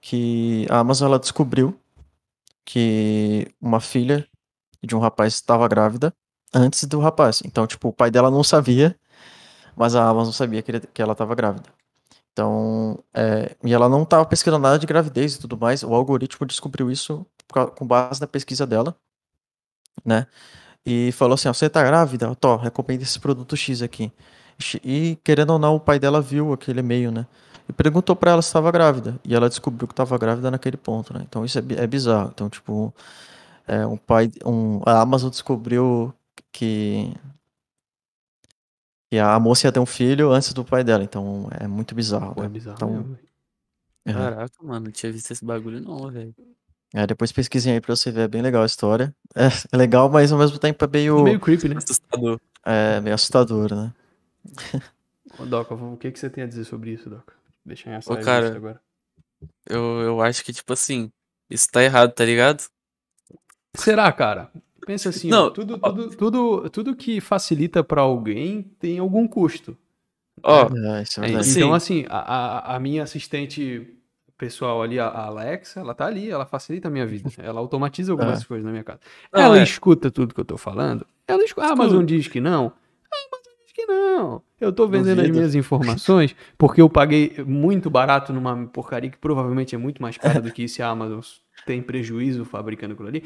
que a Amazon ela descobriu que uma filha de um rapaz estava grávida antes do rapaz. Então, tipo, o pai dela não sabia, mas a Amazon sabia que, ele, que ela estava grávida. Então, é, e ela não estava pesquisando nada de gravidez e tudo mais. O algoritmo descobriu isso com base na pesquisa dela né? E falou assim: ó, você tá grávida? Tô, recomendo esse produto X aqui. E querendo ou não, o pai dela viu aquele e-mail, né? E perguntou para ela se estava grávida. E ela descobriu que estava grávida naquele ponto, né? Então isso é, é bizarro. Então, tipo, é, um pai. Um, a Amazon descobriu que. Que a moça ia ter um filho antes do pai dela. Então é muito bizarro. Pô, né? É bizarro. Então, mesmo, é. Caraca, mano, não tinha visto esse bagulho não, velho. É, depois pesquisem aí pra você ver, é bem legal a história. É, é legal, mas ao mesmo tempo é meio. Meio creepy, né? Assustador. É, meio assustador, né? [laughs] Ô, Doca, o que, que você tem a dizer sobre isso, Doca? Deixa em essa Ô, cara, agora. Eu, eu acho que, tipo assim, isso tá errado, tá ligado? Será, cara? Pensa assim, Não, ó, tudo, tudo, tudo, tudo que facilita para alguém tem algum custo. Ó, É, isso é é. Então, Sim. assim, a, a, a minha assistente pessoal ali, a Alexa, ela tá ali, ela facilita a minha vida. Ela automatiza algumas É. coisas na minha casa. Não, ela é. escuta tudo que eu tô falando. Ela escuta. A Amazon diz que não. A Amazon diz que não. Eu tô vendendo as Duvido. minhas informações porque eu paguei muito barato numa porcaria que provavelmente é muito mais cara do que se a Amazon tem prejuízo fabricando aquilo ali.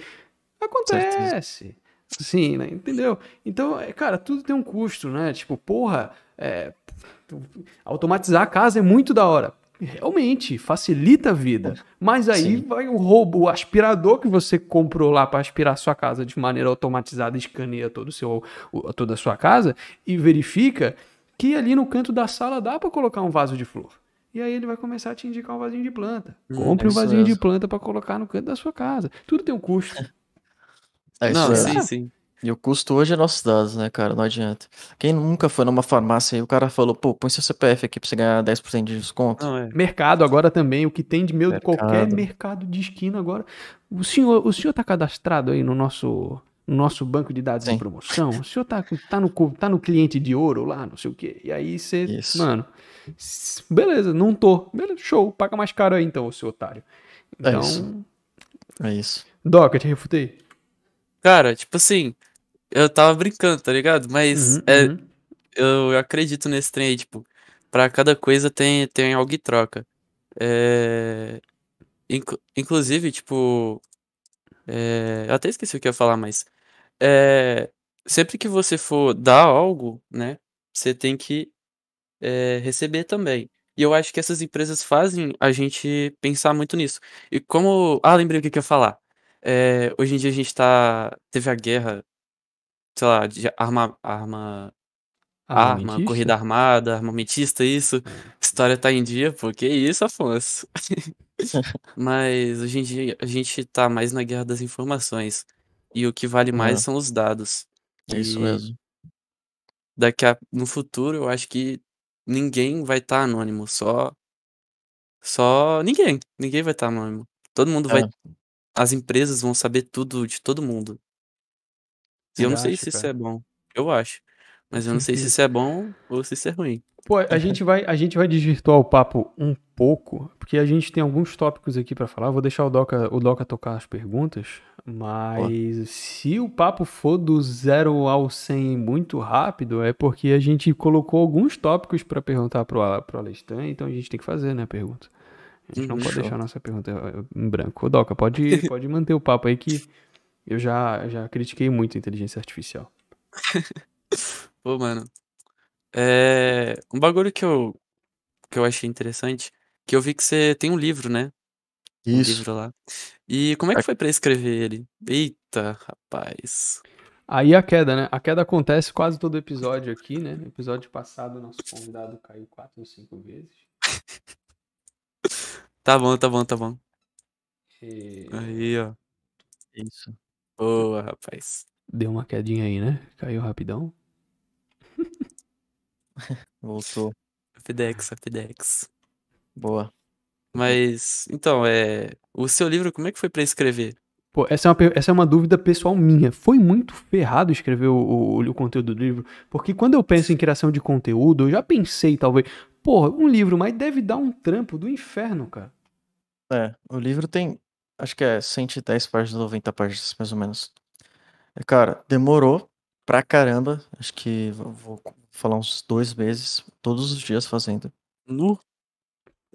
Acontece. Sim, né? Entendeu? Então, é, cara, tudo tem um custo, né? Tipo, porra, é, automatizar a casa é muito da hora. Realmente, facilita a vida. Mas aí Sim. vai o roubo, o aspirador que você comprou lá para aspirar a sua casa de maneira automatizada, escaneia todo o seu, toda a sua casa e verifica que ali no canto da sala dá para colocar um vaso de flor. E aí ele vai começar a te indicar um vasinho de planta. Hum, Compre um vasinho de planta para colocar no canto da sua casa. Tudo tem um custo. [laughs] É isso Não, aí. sim, sim. E o custo hoje é nossos dados, né, cara? Não adianta. Quem nunca foi numa farmácia e o cara falou, pô, põe seu CPF aqui pra você ganhar 10% de desconto. Não, é. Mercado agora também, o que tem de meu de qualquer Mercado. mercado de esquina agora. O senhor, o senhor tá cadastrado aí no nosso no nosso banco de dados Sim. em promoção. O senhor tá, tá, no, tá no cliente de ouro lá, não sei o quê. E aí você, Isso. mano, beleza, não tô. Beleza, show, paga mais caro aí então, seu otário. É Então, isso. É isso. Doca, te refutei. Cara, tipo assim, eu tava brincando, tá ligado? Mas Uhum, é, uhum. eu acredito nesse trem aí, tipo, pra cada coisa tem, tem algo em troca. É, inclu- inclusive, tipo, é, eu até esqueci o que eu ia falar, mas é, sempre que você for dar algo, né, você tem que é, receber também. E eu acho que essas empresas fazem a gente pensar muito nisso. E como. Ah, lembrei o que que eu ia falar. É, hoje em dia a gente tá. Teve a guerra, sei lá, de arma, arma, arma, corrida armada, armamentista, isso. História tá em dia, pô, que isso, Afonso? [laughs] Mas hoje em dia a gente tá mais na guerra das informações. E o que vale mais É. são os dados. É isso E mesmo. daqui a, no futuro eu acho que ninguém vai estar anônimo, só só ninguém, ninguém vai estar anônimo. Todo mundo vai, É. as empresas vão saber tudo de todo mundo. E eu não sei acha, se isso cara? é bom. Eu acho. Mas eu não sei se isso é bom ou se isso é ruim. Pô, a gente vai, a gente vai desvirtuar o papo um pouco, porque a gente tem alguns tópicos aqui pra falar. Vou deixar o Doca, o Doca tocar as perguntas, mas se o papo for do zero ao 100 muito rápido, é porque a gente colocou alguns tópicos pra perguntar pro, pro Alestan, então a gente tem que fazer, né, a pergunta. A gente não Uhum. pode Show. deixar a nossa pergunta eh, em branco. Ô, Doca, pode, [laughs] pode manter o papo aí que eu já, já critiquei muito a inteligência artificial. [laughs] Pô, mano. É. Um bagulho que eu, que eu achei interessante, que eu vi que você tem um livro, né? Um Isso. livro lá. E como é que foi pra escrever ele? Eita, rapaz. Aí a queda, né? A queda acontece quase todo episódio aqui, né? No episódio passado, nosso convidado caiu quatro ou cinco vezes. [laughs] Tá bom, tá bom, tá bom. E Aí, ó. Isso. Boa, rapaz. Deu uma quedinha aí, né? Caiu rapidão. [laughs] Voltou. Fidex, Fidex. Boa. Mas, então, é. O seu livro, como é que foi pra escrever? Pô, essa é uma, essa é uma dúvida pessoal minha. Foi muito ferrado escrever o, o, o conteúdo do livro? Porque quando eu penso em criação de conteúdo, eu já pensei, talvez, porra, um livro, mas deve dar um trampo do inferno, cara. É, o livro tem, acho que é 110 páginas, 90 páginas, mais ou menos. É, cara, demorou pra caramba. Acho que vou falar uns dois meses, todos os dias fazendo. Nu?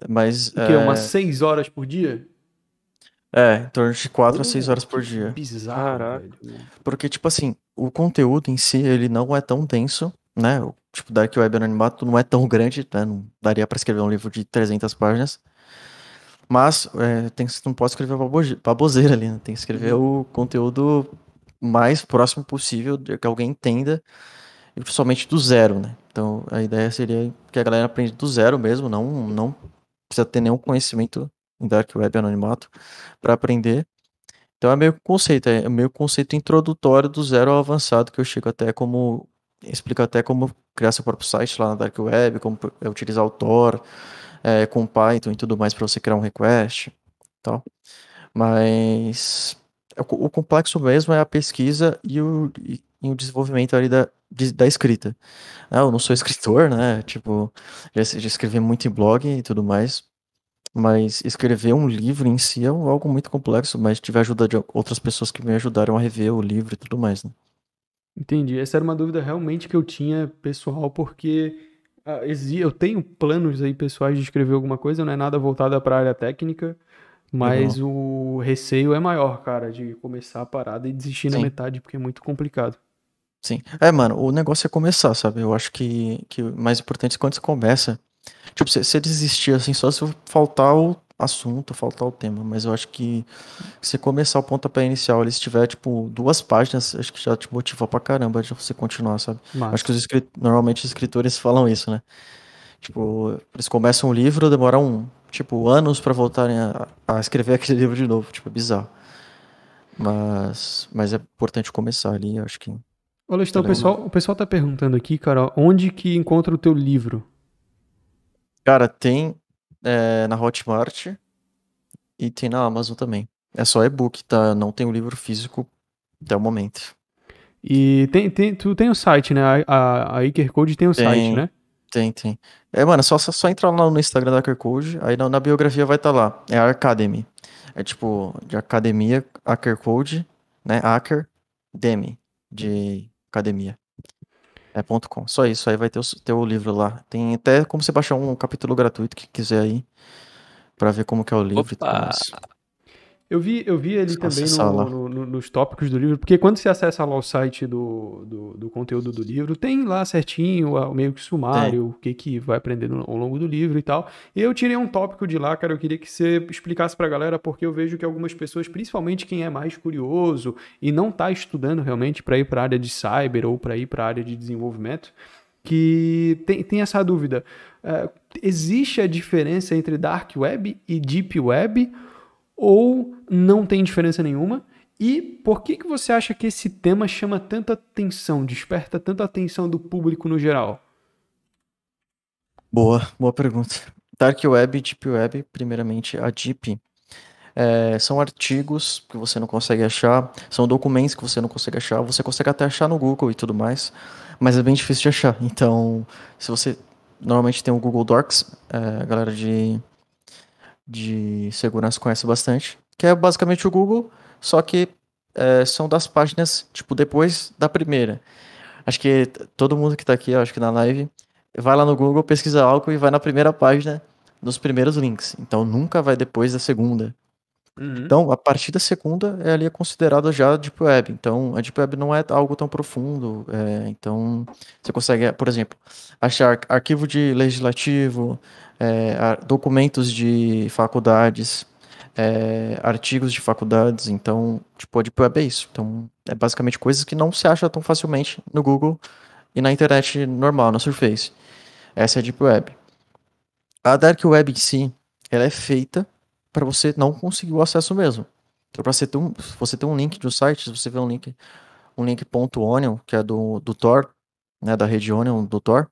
Mas, O quê? é, Umas seis horas por dia? é, em torno de 4 a 6 Pô, horas por dia. Bizarro, Caraca. velho. Porque, tipo assim, o conteúdo em si, ele não é tão denso, né? O, tipo, Dark Web Anonimato não é tão grande, né? Não daria pra escrever um livro de 300 páginas. Mas, é, tem, não pode escrever baboseira ali, né? Tem que escrever o conteúdo mais próximo possível de que alguém entenda, e principalmente do zero, né? Então, a ideia seria que a galera aprenda do zero mesmo, não, não precisa ter nenhum conhecimento em Dark Web Anonimato para aprender. Então é meio conceito, é meio conceito introdutório do zero ao avançado, que eu chego até como. Explico até como criar seu próprio site lá na Dark Web, como é, utilizar o Tor, é, com Python e tudo mais para você criar um request tal. Mas o, co- o complexo mesmo é a pesquisa e o, e, e o desenvolvimento ali da, de- da escrita. Ah, eu não sou [laughs] escritor, né? Tipo, já, já escrevi muito em blog e tudo mais. Mas escrever um livro em si é algo muito complexo, mas tive a ajuda de outras pessoas que me ajudaram a rever o livro e tudo mais, né? Entendi. Essa era uma dúvida realmente que eu tinha pessoal, porque ah, eu tenho planos aí pessoais de escrever alguma coisa, não é nada voltada para a área técnica, mas o receio é maior, cara, de começar a parada e desistir na Sim. metade, porque é muito complicado. Sim. É, mano, o negócio é começar, sabe? Eu acho que, que o mais importante é quando você começa. Tipo, você desistir assim, só se faltar o assunto, faltar o tema. Mas eu acho que se começar o pontapé inicial, ele se tiver, tipo, duas páginas, acho que já te motiva pra caramba de você continuar, sabe? Acho que os escrit... normalmente os escritores falam isso, né? Tipo, eles começam um livro, demoram, tipo, anos pra voltarem a, a escrever [laughs] aquele livro de novo. Tipo, é bizarro. Mas, mas é importante começar ali, eu acho que. Ô, Lestão, o pessoal, o pessoal tá perguntando aqui, cara, onde que encontra o teu livro? Cara, tem é, na Hotmart e tem na Amazon também. É só e-book, tá? Não tem o livro físico até o momento. E tem, tem, tu tem o site, né? A, a, Iker Code tem o Tem. site, né? Tem, tem. É, mano, só, só, só entrar lá no Instagram da Hacker Code, aí na, na biografia vai estar lá. É a Academy. É tipo, de academia, Hacker Code, né? Hacker Demi, de academia. É ponto .com. Só isso, aí vai ter o, o livro lá. Tem até como você baixar um capítulo gratuito que quiser aí, pra ver como que é o livro e tudo Opa! mais. Eu vi, eu vi ali Só também no- no- no- nos tópicos do livro, porque quando você acessa lá o site do, do, do conteúdo do livro, tem lá certinho, meio que sumário, o que, que vai aprender ao longo do livro e tal. Eu tirei um tópico de lá, cara, eu queria que você explicasse pra galera, porque eu vejo que algumas pessoas, principalmente quem é mais curioso e não tá estudando realmente para ir para a área de cyber ou para ir para a área de desenvolvimento, que tem, tem essa dúvida. É, existe a diferença entre Dark Web e Deep Web? Ou não tem diferença nenhuma? E por que, que você acha que esse tema chama tanta atenção, desperta tanta atenção do público no geral? Boa, boa pergunta. Dark Web e Deep Web, primeiramente, a Deep é, são artigos que você não consegue achar, são documentos que você não consegue achar, você consegue até achar no Google e tudo mais, mas é bem difícil de achar. Então, se você normalmente tem o Google Docs, é, a galera de, de segurança conhece bastante, que é basicamente o Google, só que é, são das páginas, tipo, depois da primeira. Acho que todo mundo que tá aqui, acho que na live, vai lá no Google, pesquisa algo e vai na primeira página dos primeiros links. Então nunca vai depois da segunda. Então, a partir da segunda, é ali é considerada já Deep Web. Então, a Deep Web não é algo tão profundo. é, então, você consegue, por exemplo, achar ar- arquivo de legislativo, é, documentos de faculdades, é, artigos de faculdades. Então, tipo, a Deep Web é isso. Então, é basicamente coisas que não se acha tão facilmente no Google e na internet normal, na Surface. Essa é a Deep Web. A Dark Web em si, ela é feita para você não conseguir o acesso mesmo. Então, para você ter um, você tem um link de um site, se você vê um link, um link .onion, que é do, do Tor, né, da rede Onion do Tor,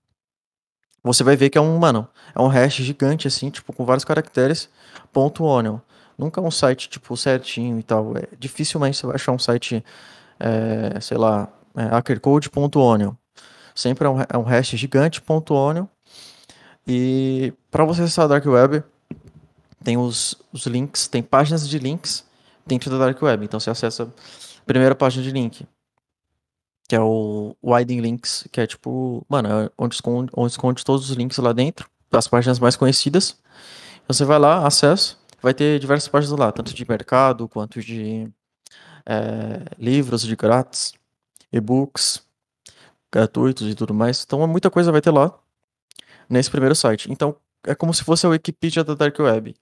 você vai ver que é um, mano, é um hash gigante assim, tipo, com vários caracteres, .onion. Nunca é um site, tipo, certinho e tal. É, dificilmente você vai achar um site, é, sei lá, é, hackercode.onion. Sempre é um, é um hash gigante, .onion. E para você acessar a Dark Web, tem os, os links, tem páginas de links dentro da Dark Web. Então você acessa a primeira página de link, que é o Widen Links, que é tipo, mano, é onde esconde, onde esconde todos os links lá dentro, das páginas mais conhecidas. Você vai lá, acessa, vai ter diversas páginas lá, tanto de mercado quanto de é, livros de grátis, e-books gratuitos e tudo mais. Então muita coisa vai ter lá nesse primeiro site. Então é como se fosse a Wikipedia da Dark Web.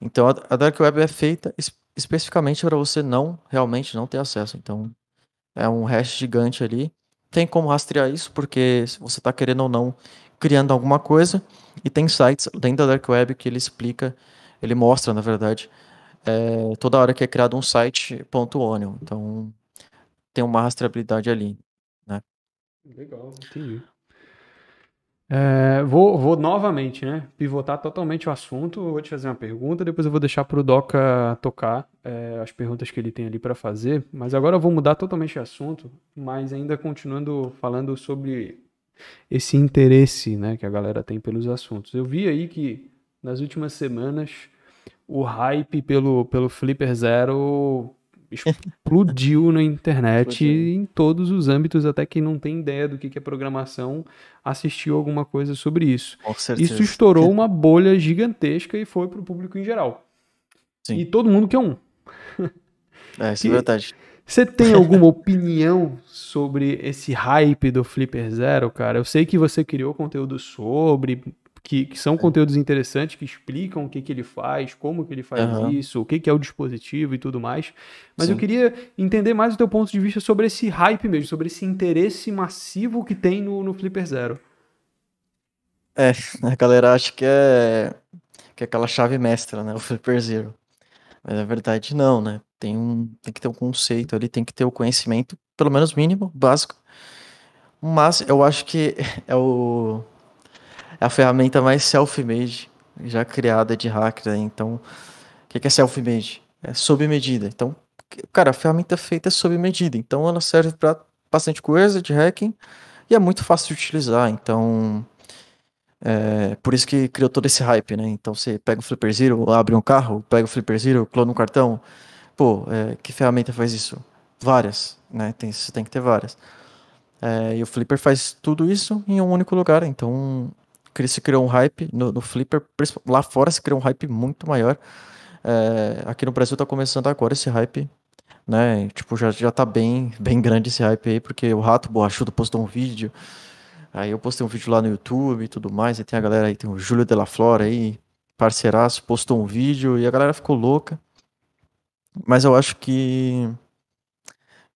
Então a, Dark Web é feita es- especificamente para você não realmente não ter acesso. Então é um hash gigante ali. Tem como rastrear isso porque se você está querendo ou não criando alguma coisa e tem sites dentro da Dark Web que ele explica, ele mostra na verdade é, toda hora que é criado um site .onion. Então tem uma rastreabilidade ali. Legal, entendi. É, vou, vou novamente, né? Pivotar totalmente o assunto. Vou te fazer uma pergunta, depois eu vou deixar pro Doca tocar é, as perguntas que ele tem ali para fazer. Mas agora eu vou mudar totalmente o assunto, mas ainda continuando falando sobre esse interesse, né, que a galera tem pelos assuntos. Eu vi aí que nas últimas semanas o hype pelo, pelo Flipper Zero explodiu na internet Explodiu. em todos os âmbitos, até quem não tem ideia do que é programação assistiu alguma coisa sobre isso. Isso estourou uma bolha gigantesca e foi para o público em geral. Sim. E todo mundo quer um. É, isso é E- verdade. Você tem alguma opinião sobre esse hype do Flipper Zero, cara? Eu sei que você criou conteúdo sobre, que, que são conteúdos interessantes, que explicam o que, que ele faz, como que ele faz Aham. isso, o que, que é o dispositivo e tudo mais. Mas eu Sim. queria entender mais o teu ponto de vista sobre esse hype mesmo, sobre esse interesse massivo que tem no, no Flipper Zero. É, a galera acha que é, que é aquela chave mestra, né? O Flipper Zero. Mas na verdade não, né? Tem, um, tem que ter um conceito ali, tem que ter o conhecimento, pelo menos mínimo, básico. Mas eu acho que é, o, é a ferramenta mais self-made já criada de hacker. né? Então, o que é self-made? É sob medida. Então, cara, a ferramenta feita é sob medida. Então, ela serve para bastante coisa de hacking e é muito fácil de utilizar, então é, por isso que criou todo esse hype, né? Então você pega o Flipper Zero, abre um carro, pega o Flipper Zero, clona um cartão. Pô, é, que ferramenta faz isso? Várias, né? Tem, você tem que ter várias. É, e o Flipper faz tudo isso em um único lugar. Então se criou um hype no, no Flipper. Lá fora se criou um hype muito maior. É, aqui no Brasil tá começando agora esse hype né? Tipo, já, já tá bem, bem grande esse hype aí, porque o Rato Borrachudo postou um vídeo, aí eu postei um vídeo lá no YouTube e tudo mais, e tem a galera aí, tem o Júlio de la Flora aí, parceiraço, postou um vídeo e a galera ficou louca. Mas eu acho que.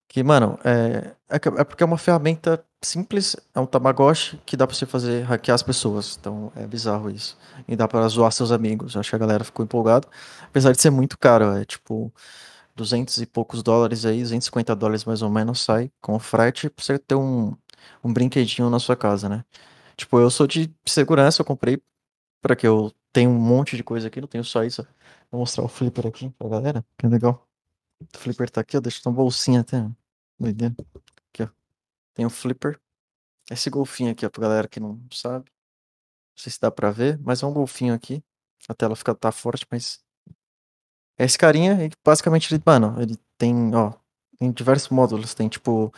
Que, mano, é, é, é porque é uma ferramenta simples, é um Tamagotchi que dá pra você fazer hackear as pessoas. Então é bizarro isso. E dá pra zoar seus amigos. Acho que a galera ficou empolgada. Apesar de ser muito caro, é tipo. 200 e poucos dólares aí, 250 dólares mais ou menos, sai com frete pra você ter um, um brinquedinho na sua casa, né? Tipo, eu sou de segurança, eu comprei para que eu tenho um monte de coisa aqui, não tenho só isso. Vou mostrar o flipper aqui pra galera, que legal. O flipper tá aqui, ó, deixa uma bolsinha até. Doideira. Tem o flipper. Esse golfinho aqui, ó, pra galera que não sabe. Não sei se dá pra ver, mas é um golfinho aqui. A tela fica tá forte, mas esse carinha, ele, basicamente, ele, mano, ele tem, ó, tem diversos módulos. Tem, tipo,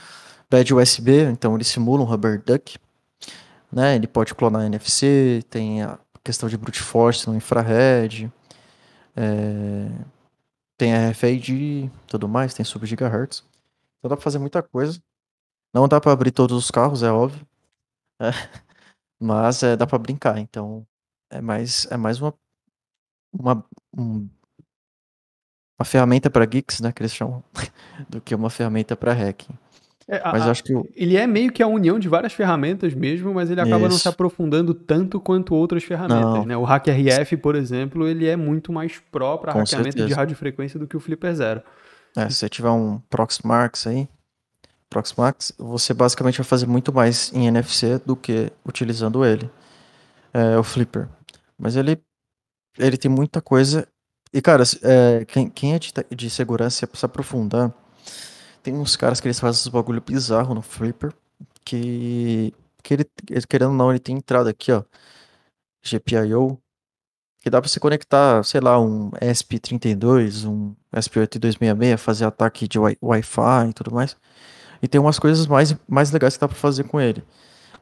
bad USB, então ele simula um rubber duck, né? Ele pode clonar NFC, tem a questão de brute force no infrared, é, tem RFID, tudo mais, tem sub-gigahertz. Então dá pra fazer muita coisa. Não dá pra abrir todos os carros, é óbvio. [laughs] É, mas é, dá pra brincar, então é mais, é mais uma, uma um uma ferramenta para geeks, né, que eles chamam, [laughs] do que uma ferramenta para hacking. É, mas a, acho que ele é meio que a união de várias ferramentas mesmo, mas ele acaba Isso. não se aprofundando tanto quanto outras ferramentas, não. né? O HackRF, por exemplo, ele é muito mais pró para hackeamento certeza. de radiofrequência do que o Flipper Zero. É, se você tiver um Proxmark aí, Proxmark, você basicamente vai fazer muito mais em NFC do que utilizando ele, é, o Flipper. Mas ele ele tem muita coisa e, cara, é, quem, quem é de, de segurança se aprofundar. Tem uns caras que eles fazem esses bagulho bizarro no Flipper. Que, que ele, querendo ou não, ele tem entrada aqui, ó. GPIO. Que dá pra você conectar, sei lá, um ESP32, um ESP8266, fazer ataque de Wi-Fi e tudo mais. E tem umas coisas mais, mais legais que dá pra fazer com ele.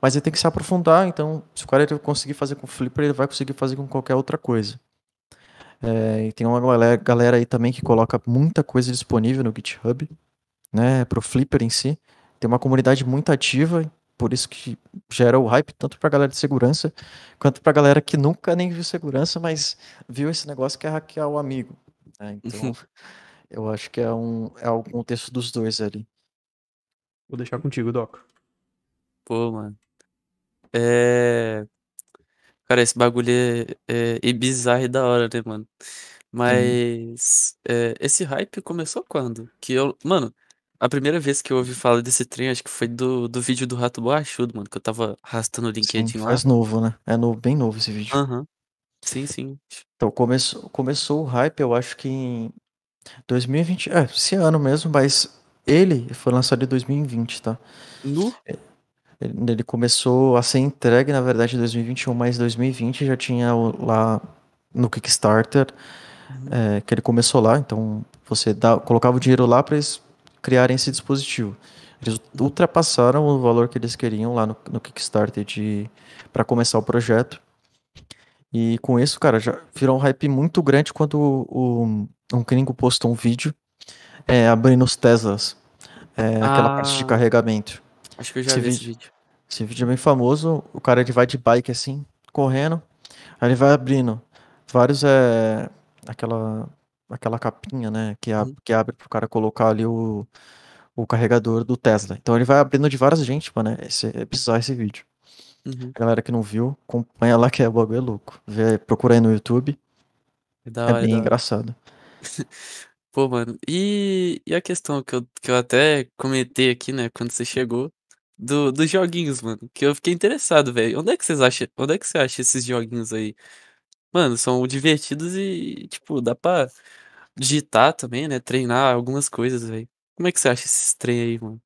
Mas ele tem que se aprofundar, então, se o cara conseguir fazer com o Flipper, ele vai conseguir fazer com qualquer outra coisa. É, e tem uma galera, galera aí também que coloca muita coisa disponível no GitHub, né, pro Flipper em si. Tem uma comunidade muito ativa, por isso que gera o hype tanto pra galera de segurança, quanto pra galera que nunca nem viu segurança, mas viu esse negócio que é hackear o amigo. Né? Então, [laughs] eu acho que é um, é um contexto dos dois ali. Vou deixar contigo, Doc. Pô, mano. É. Cara, esse bagulho é, é, é bizarro e da hora, né, mano? Mas é, esse hype começou quando? Que eu, mano, a primeira vez que eu ouvi falar desse trem, acho que foi do, do vídeo do Rato Borrachudo, mano, que eu tava arrastando o LinkedIn Sim, lá. faz novo, né? É no, bem novo esse vídeo. Aham. Sim, sim. Então começou, começou o hype, eu acho que em 2020, é, esse ano mesmo, mas ele foi lançado em 2020, tá? No? Ele começou a ser entregue, na verdade, em 2021, mas 2020 já tinha lá no Kickstarter, uhum. é, que ele começou lá, então você dá, colocava o dinheiro lá para eles criarem esse dispositivo. Eles ultrapassaram o valor que eles queriam lá no, no Kickstarter para começar o projeto. E com isso, cara, já virou um hype muito grande quando o, um gringo postou um vídeo é, abrindo os Teslas, é, ah. aquela parte de carregamento. Acho que eu já esse vi vídeo, esse vídeo. Esse vídeo é bem famoso. O cara ele vai de bike assim, correndo. Aí ele vai abrindo vários é aquela aquela capinha, né, que abre, uhum. que abre pro cara colocar ali o, o carregador do Tesla. Então ele vai abrindo de várias gente, mano. Esse, é bizarro esse vídeo. Uhum. Galera que não viu, acompanha lá que é o bagulho é louco. Vê, procura aí no YouTube. É, é bem engraçado. [laughs] Pô, mano, e, e a questão que eu, que eu até comentei aqui, né, quando você chegou, do, dos joguinhos, mano. Que eu fiquei interessado, velho. Onde é que vocês acham? Onde é que você acha esses joguinhos aí? Mano, são divertidos e, tipo, dá pra digitar também, né? Treinar algumas coisas, velho. Como é que você acha esses trem aí, mano?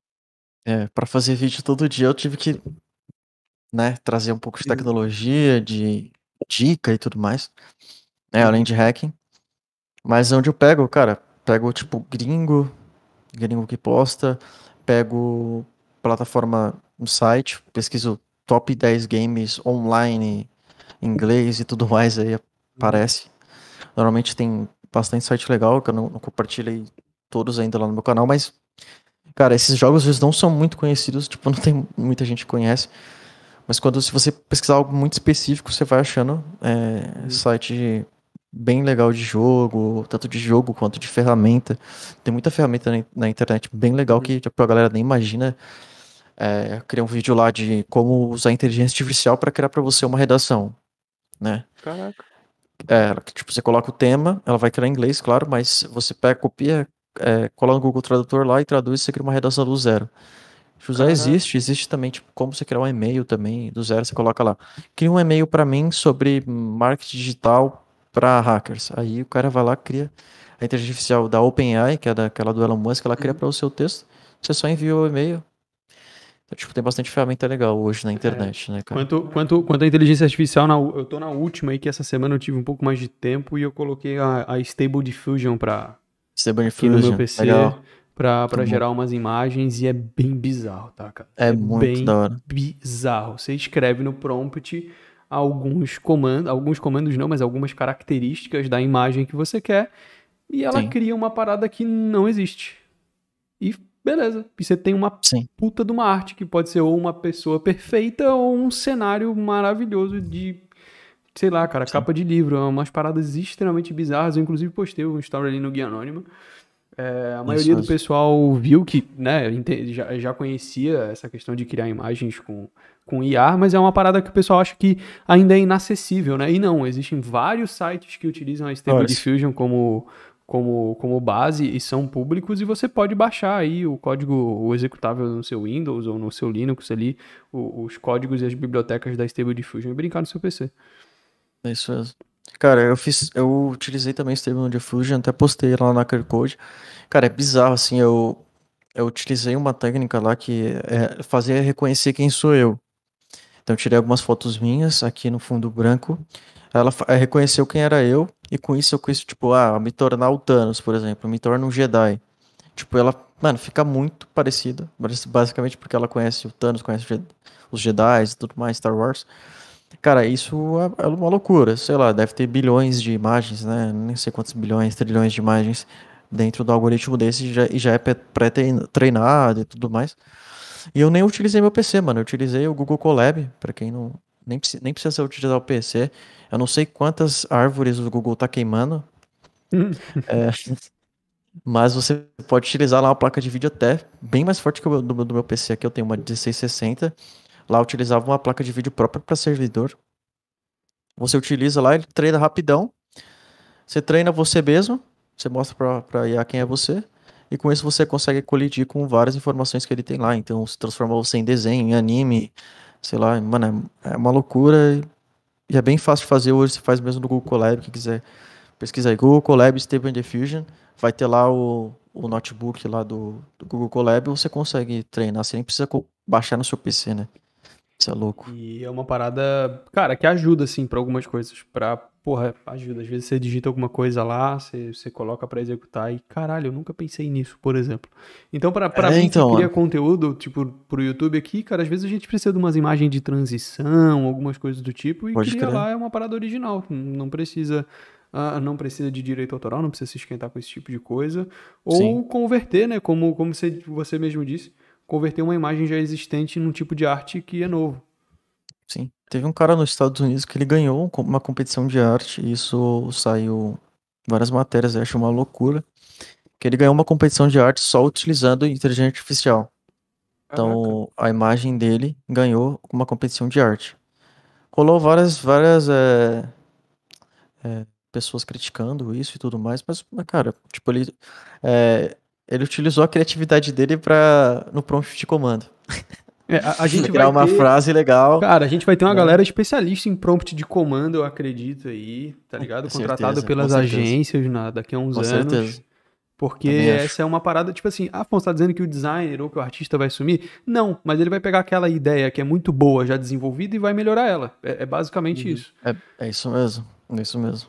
É, para fazer vídeo todo dia eu tive que, né, trazer um pouco de Sim. tecnologia, de dica e tudo mais, né, além de hacking. Mas onde eu pego, cara, pego tipo gringo, gringo que posta, pego plataforma no site, pesquiso top 10 games online, inglês e tudo mais aí aparece. Normalmente tem bastante site legal, que eu não, não compartilhei todos ainda lá no meu canal, mas Cara, esses jogos às vezes não são muito conhecidos, tipo, [laughs] não tem muita gente que conhece. Mas quando se você pesquisar algo muito específico, você vai achando é, site bem legal de jogo, tanto de jogo quanto de ferramenta. Tem muita ferramenta na, na internet bem legal que tipo, a galera nem imagina. É, criar um vídeo lá de como usar a inteligência artificial para criar para você uma redação, né? Caraca. É, tipo, você coloca o tema, ela vai criar em inglês, claro, mas você pega, copia, é, cola no Google Tradutor lá e traduz e você cria uma redação do zero. Já Caraca. existe, existe também, tipo, como você criar um e-mail também, do zero, você coloca lá. Cria um e-mail para mim sobre marketing digital para hackers. Aí o cara vai lá, cria a inteligência artificial da OpenAI, que é daquela do Elon Musk, ela cria para o seu texto, você só envia o e-mail. Então, tipo, tem bastante ferramenta legal hoje na internet, né, cara? Quanto, quanto, quanto à inteligência artificial, na, eu tô na última aí, que essa semana eu tive um pouco mais de tempo e eu coloquei a, a Stable Diffusion pra, Stable aqui no meu Diffusion, PC legal. pra, pra Muito bom. gerar umas imagens e é bem bizarro, tá, cara? É muito bem da hora. bizarro. Você escreve no prompt alguns comandos, alguns comandos não, mas algumas características da imagem que você quer e ela Sim. cria uma parada que não existe. E beleza. E você tem uma Sim. puta de uma arte que pode ser ou uma pessoa perfeita ou um cenário maravilhoso de sei lá, cara, capa de livro, é umas paradas extremamente bizarras. Eu inclusive postei um story ali no Guia Anônima. É, a maioria do pessoal viu que, né, já, já conhecia essa questão de criar imagens com, com IA, mas é uma parada que o pessoal acha que ainda é inacessível, né? E não, existem vários sites que utilizam a Stable. Diffusion como, como, como base e são públicos e você pode baixar aí o código, o executável no seu Windows ou no seu Linux ali, o- os códigos e as bibliotecas da Stable Diffusion e brincar no seu PC. É isso mesmo. Cara, eu fiz, eu utilizei também Stable Diffusion, até postei lá na Code. Cara, é bizarro, assim, eu, eu utilizei uma técnica lá que é, fazia reconhecer quem sou eu. Então, eu tirei algumas fotos minhas aqui no fundo branco, ela reconheceu quem era eu, e com isso eu quis, tipo, ah, me tornar o Thanos, por exemplo, me torna um Jedi. Tipo, ela, mano, fica muito parecida, basi- basicamente porque ela conhece o Thanos, conhece os Jedi e tudo mais, Star Wars. Cara, isso é é uma loucura, sei lá, deve ter bilhões de imagens, né? Nem sei quantos bilhões, trilhões de imagens dentro do algoritmo desse e já, e já é pré- pré-treinado e tudo mais. E eu nem utilizei meu PC, mano. Eu utilizei o Google Colab, pra quem não. Nem, precisa, nem precisa utilizar o PC. Eu não sei quantas árvores o Google tá queimando. [laughs] É, mas você pode utilizar lá uma placa de vídeo até bem mais forte que o do, meu- do meu PC aqui. Eu tenho uma 1660. Lá utilizava uma placa de vídeo própria para servidor. Você utiliza lá, ele treina rapidão. Você treina você mesmo. Você mostra pra IA quem é você. E com isso você consegue colidir com várias informações que ele tem lá. Então, se transforma você em desenho, em anime, sei lá. Mano, é é uma loucura. e- é bem fácil de fazer hoje. Você faz mesmo no Google Colab, quem quiser pesquisar aí. Google Colab Stable Diffusion. Vai ter lá o, o notebook lá do, do Google Colab. Você consegue treinar. Você nem precisa baixar no seu PC, né? Isso é louco. E é uma parada, cara, que ajuda, assim, pra algumas coisas. Pra, porra, ajuda. Às vezes você digita alguma coisa lá, você, você coloca pra executar e, caralho, eu nunca pensei nisso, por exemplo. Então, pra, pra É, mim então, que cria mano. conteúdo, tipo, pro YouTube aqui, cara, às vezes a gente precisa de umas imagens de transição, algumas coisas do tipo, e Pode cria crer. lá é uma parada original. Não precisa. ah, não precisa de direito autoral, não precisa se esquentar com esse tipo de coisa. Ou Sim. converter, né? Como, como você, você mesmo disse, converter uma imagem já existente num tipo de arte que é novo. Sim. Teve um cara nos Estados Unidos que ele ganhou um uma competição de arte. E isso saiu em várias matérias. Eu acho uma loucura. Que ele ganhou uma competição de arte só utilizando inteligência artificial. Então, a imagem dele ganhou uma competição de arte. Rolou várias, várias é, é, pessoas criticando isso e tudo mais, mas, mas, cara, tipo, ele, é, ele utilizou a criatividade dele para no prompt de comando. É, a, a gente criar uma ter... frase legal. Cara, a gente vai ter uma né? galera especialista em prompt de comando, eu acredito aí, tá ligado? Com Contratado certeza, pelas agências na, daqui a uns Com anos. certeza. Porque Também acho. essa é uma parada, tipo assim, ah, Afonso tá dizendo que o designer ou que o artista vai sumir? Não, mas ele vai pegar aquela ideia que é muito boa, já desenvolvida, e vai melhorar ela. É, é basicamente Uhum. isso. É, é isso mesmo. É isso mesmo.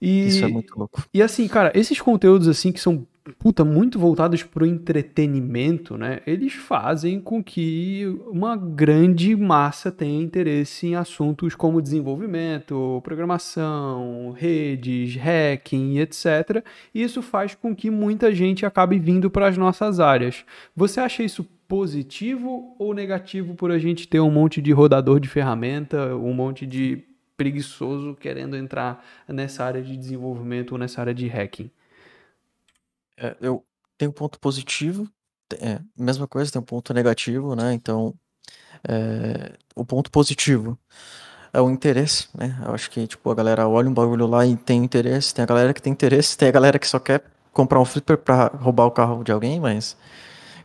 E, Isso é muito louco. e assim, cara, esses conteúdos assim que são, puta, muito voltados pro entretenimento, né? Eles fazem com que uma grande massa tenha interesse em assuntos como desenvolvimento, programação, redes, hacking, etc. E isso faz com que muita gente acabe vindo para as nossas áreas. Você acha isso positivo ou negativo por a gente ter um monte de rodador de ferramenta, um monte de preguiçoso querendo entrar nessa área de desenvolvimento ou nessa área de hacking? É, eu tenho um ponto positivo, é, mesma coisa, tem um ponto negativo, né? Então, é, o ponto positivo é o interesse, né? Eu acho que, tipo, a galera olha um bagulho lá e tem interesse, tem a galera que tem interesse, tem a galera que só quer comprar um flipper pra roubar o carro de alguém, mas,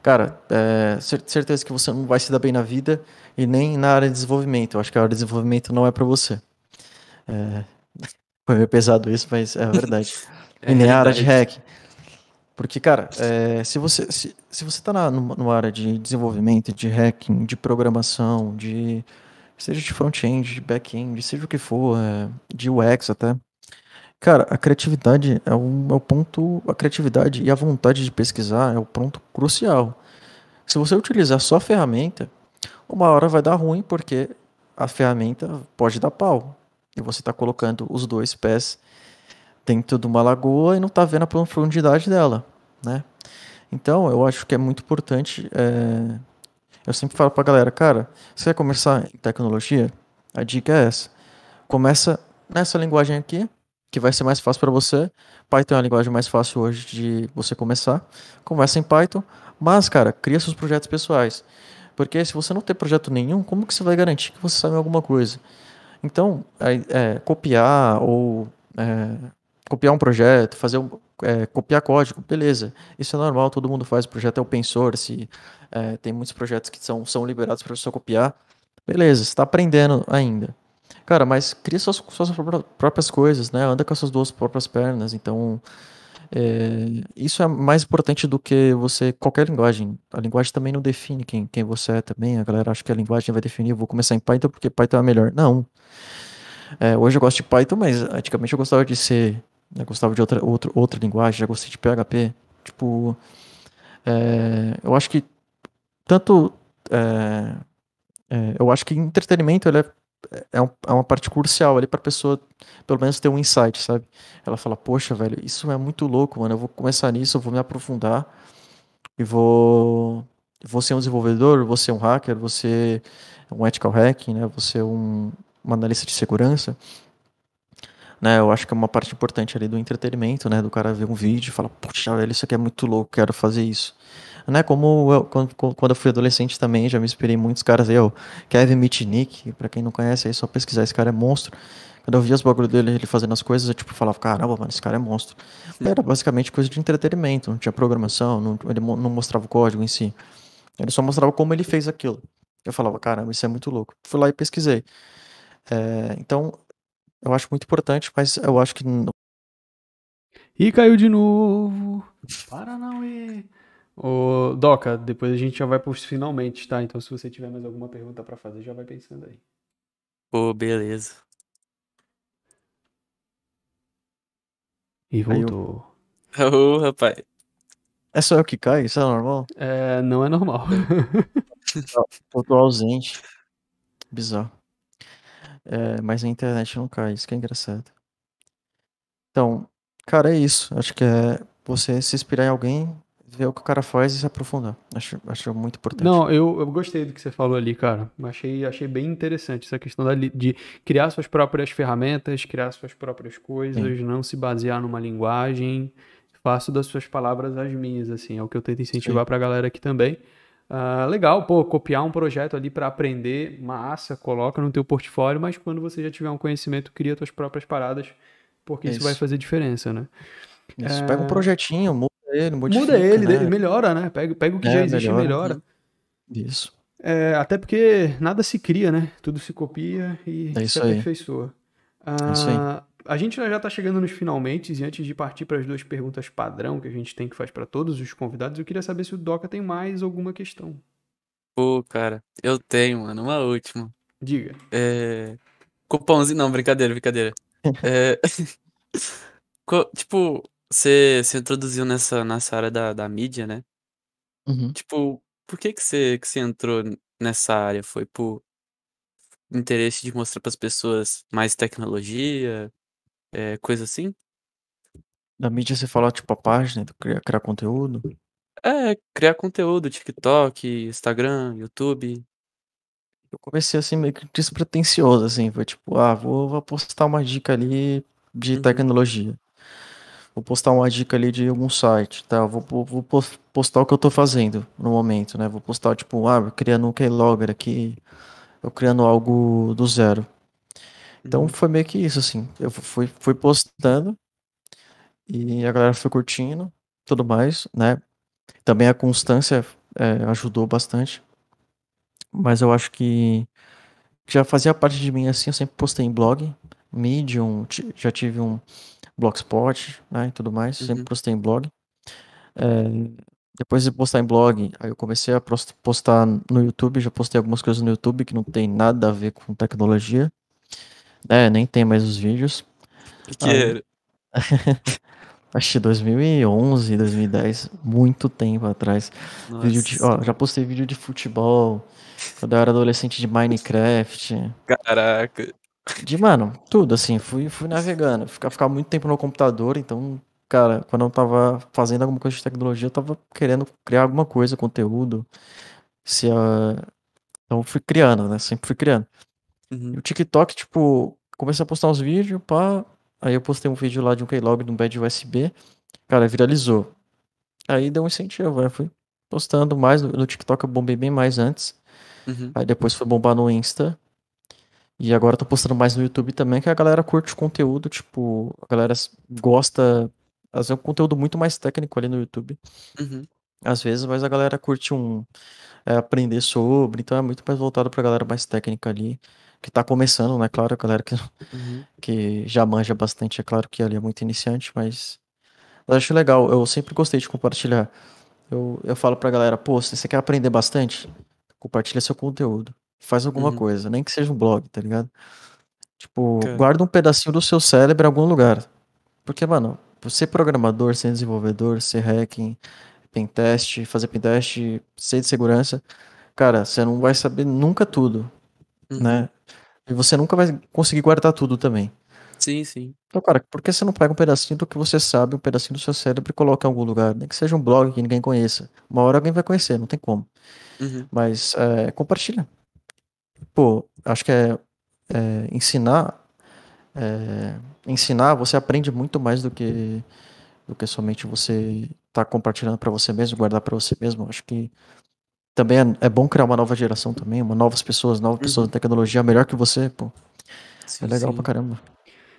cara, é, cer- certeza que você não vai se dar bem na vida e nem na área de desenvolvimento. Eu acho que a área de desenvolvimento não é pra você. É, [laughs] foi meio pesado isso, mas é a verdade. [laughs] É E nem a área de hack. Porque, cara, é, se você se, se você tá na, numa, numa área de desenvolvimento, de hacking, de programação, de seja de front-end, de back-end, seja o que for, é, de UX até, cara, a criatividade é o, é o ponto, a criatividade e a vontade de pesquisar é o ponto crucial. Se você utilizar só a ferramenta, uma hora vai dar ruim porque a ferramenta pode dar pau. E você está colocando os dois pés dentro de uma lagoa e não está vendo a profundidade dela, né? Então, eu acho que é muito importante. é, Eu sempre falo pra galera, cara, você quer começar em tecnologia? A dica é essa. Começa nessa linguagem aqui, que vai ser mais fácil para você. Python é a linguagem mais fácil hoje de você começar. Começa em Python, mas, cara, cria seus projetos pessoais. Porque se você não tem projeto nenhum, como que você vai garantir que você sabe alguma coisa? Então, aí, é, copiar ou é, copiar um projeto, fazer um, é, copiar código, beleza. Isso é normal, todo mundo faz. O projeto é open source, é, tem muitos projetos que são, são liberados para você copiar. Beleza, está aprendendo ainda. Cara, mas cria suas, suas pró- próprias coisas, né? Anda com as suas duas próprias pernas. Então, é, isso é mais importante do que você qualquer linguagem. A linguagem também não define quem, quem você é também. A galera acha que a linguagem vai definir. Eu vou começar em Python porque Python é melhor. Não. É, hoje eu gosto de Python, mas antigamente eu gostava de C, gostava de outra, outra, outra linguagem, já gostei de PHP. Tipo, é, eu acho que tanto. é, é, eu acho que entretenimento ele é, é, um- é uma parte crucial ali para pessoa, pelo menos, ter um insight, sabe? Ela fala, poxa, velho, isso é muito louco, mano. Eu vou começar nisso, eu vou me aprofundar e vou, vou ser um desenvolvedor, vou ser um hacker, vou ser um ethical hacking, né? Vou ser um, um analista de segurança. Né, eu acho que é uma parte importante ali do entretenimento, né? Do cara ver um vídeo e falar, puxa, velho, isso aqui é muito louco, quero fazer isso. Né, como eu, quando, quando eu fui adolescente também, já me inspirei em muitos caras aí, ó, Kevin Mitnick, pra quem não conhece aí, só pesquisar, esse cara é monstro. Quando eu via os bagulho dele, ele fazendo as coisas, eu tipo falava, caramba, mano, esse cara é monstro. Era basicamente coisa de entretenimento, não tinha programação, não, ele não mostrava o código em si. Ele só mostrava como ele fez aquilo. Eu falava, caramba, isso é muito louco. Fui lá e pesquisei. É, então, eu acho muito importante, mas eu acho que E caiu de novo. Paranauê. Ô, Doca, depois a gente já vai pros finalmente, tá? Então se você tiver mais alguma pergunta pra fazer, já vai pensando aí. Pô, beleza. E voltou. Ô, rapaz. é só eu que caio, isso é normal. É, não é normal. [laughs] Eu tô ausente. Bizarro. É, mas a internet não cai, isso que é engraçado. Então, cara, é isso. Acho que é você se inspirar em alguém, ver o que o cara faz e se aprofundar. Acho, acho muito importante. Não, eu, eu gostei do que você falou ali, cara. Achei, achei bem interessante essa questão da de criar suas próprias ferramentas, criar suas próprias coisas, não se basear numa linguagem. Faço das suas palavras as minhas, assim. É o que eu tento incentivar pra galera aqui também. Ah, legal, pô, copiar um projeto ali pra aprender, massa, coloca no teu portfólio, mas quando você já tiver um conhecimento, cria tuas próprias paradas, porque isso vai Isso. fazer diferença, né? Isso, Pega um projetinho, muda ele, modifica, Muda ele, né? ele melhora, né? Pega, pega o que É, já existe e melhora. melhora. Isso. É, até porque nada se cria, né? Tudo se copia e É se aperfeiçoa. isso aí. Ah, a gente já tá chegando nos finalmente e antes de partir para as duas perguntas padrão que a gente tem que faz para todos os convidados, eu queria saber se o Doca tem mais alguma questão. Pô, cara, eu tenho, mano, uma última. Diga. É. Cupomzinho. Não, brincadeira, brincadeira. [laughs] É. [laughs] Tipo, você se introduziu nessa, nessa área da, da mídia, né? Uhum. Tipo, por que que você, que você entrou nessa área? Foi por interesse de mostrar pras pessoas mais tecnologia, é, coisa assim? Na mídia você fala, tipo, a página, criar, criar conteúdo. É, criar conteúdo, TikTok, Instagram, YouTube. Eu comecei assim meio que despretensioso, assim. Foi tipo, ah, vou, vou postar uma dica ali de Uhum. tecnologia. Vou postar uma dica ali de algum site, tá? Vou, vou, vou pos- postar o que eu tô fazendo no momento, né? Vou postar, tipo, ah, eu criando um Keylogger aqui, eu criando algo do zero. Então Uhum. foi meio que isso, assim. Eu fui, fui postando e a galera foi curtindo, tudo mais, né? Também a constância é, ajudou bastante. Mas eu acho que já fazia parte de mim assim, eu sempre postei em blog, Medium, já tive um Blogspot, né, e tudo mais, sempre Uhum. postei em blog. É, depois de postar em blog, aí eu comecei a postar no YouTube, já postei algumas coisas no YouTube que não tem nada a ver com tecnologia, né, nem tem mais os vídeos. Que que Aí- era? [laughs] Acho que 2011, 2010, muito tempo atrás. Vídeo de, ó, já postei vídeo de futebol, quando eu era adolescente de Minecraft. caraca. De, mano, tudo assim, fui, fui navegando. Ficar, ficar muito tempo no computador, então, cara, quando eu tava fazendo alguma coisa de tecnologia, eu tava querendo criar alguma coisa, conteúdo. Se, ah, Então, eu fui criando, né? Sempre fui criando. E Uhum. o TikTok, tipo, comecei a postar uns vídeos, pá. Aí eu postei um vídeo lá de um Keylog de um bad USB. Cara, viralizou. Aí deu um incentivo, né? Fui postando mais. No, no TikTok eu bombei bem mais antes. Uhum. Aí depois foi bombar no Insta. E agora eu tô postando mais no YouTube também, que a galera curte o conteúdo, tipo, a galera gosta. Às vezes é um conteúdo muito mais técnico ali no YouTube, Uhum. às vezes, mas a galera curte um é, aprender sobre, então é muito mais voltado pra galera mais técnica ali, que tá começando, né? Claro, a galera que, Uhum. que já manja bastante, é claro que ali é muito iniciante, mas eu acho legal, eu sempre gostei de compartilhar. Eu, eu falo pra galera, pô, se você quer aprender bastante, compartilha seu conteúdo. Faz alguma Uhum. coisa, nem que seja um blog, tá ligado? Tipo, Cara. guarda um pedacinho do seu cérebro em algum lugar. Porque, mano, ser programador, ser desenvolvedor, ser hacking, pentest, fazer pentest, ser de segurança, cara, você não vai saber nunca tudo, Uhum. né? E você nunca vai conseguir guardar tudo também. Sim, sim. Então, cara, por que você não pega um pedacinho do que você sabe, um pedacinho do seu cérebro e coloca em algum lugar? Nem que seja um blog que ninguém conheça. Uma hora alguém vai conhecer, não tem como. Uhum. Mas é, compartilha. Pô, acho que é, é, ensinar. é, ensinar, você aprende muito mais do que do que somente você tá compartilhando para você mesmo, guardar para você mesmo. Acho que também é, é bom criar uma nova geração também, uma novas pessoas, novas pessoas Uhum. da tecnologia melhor que você, pô. Sim, É legal sim. pra caramba.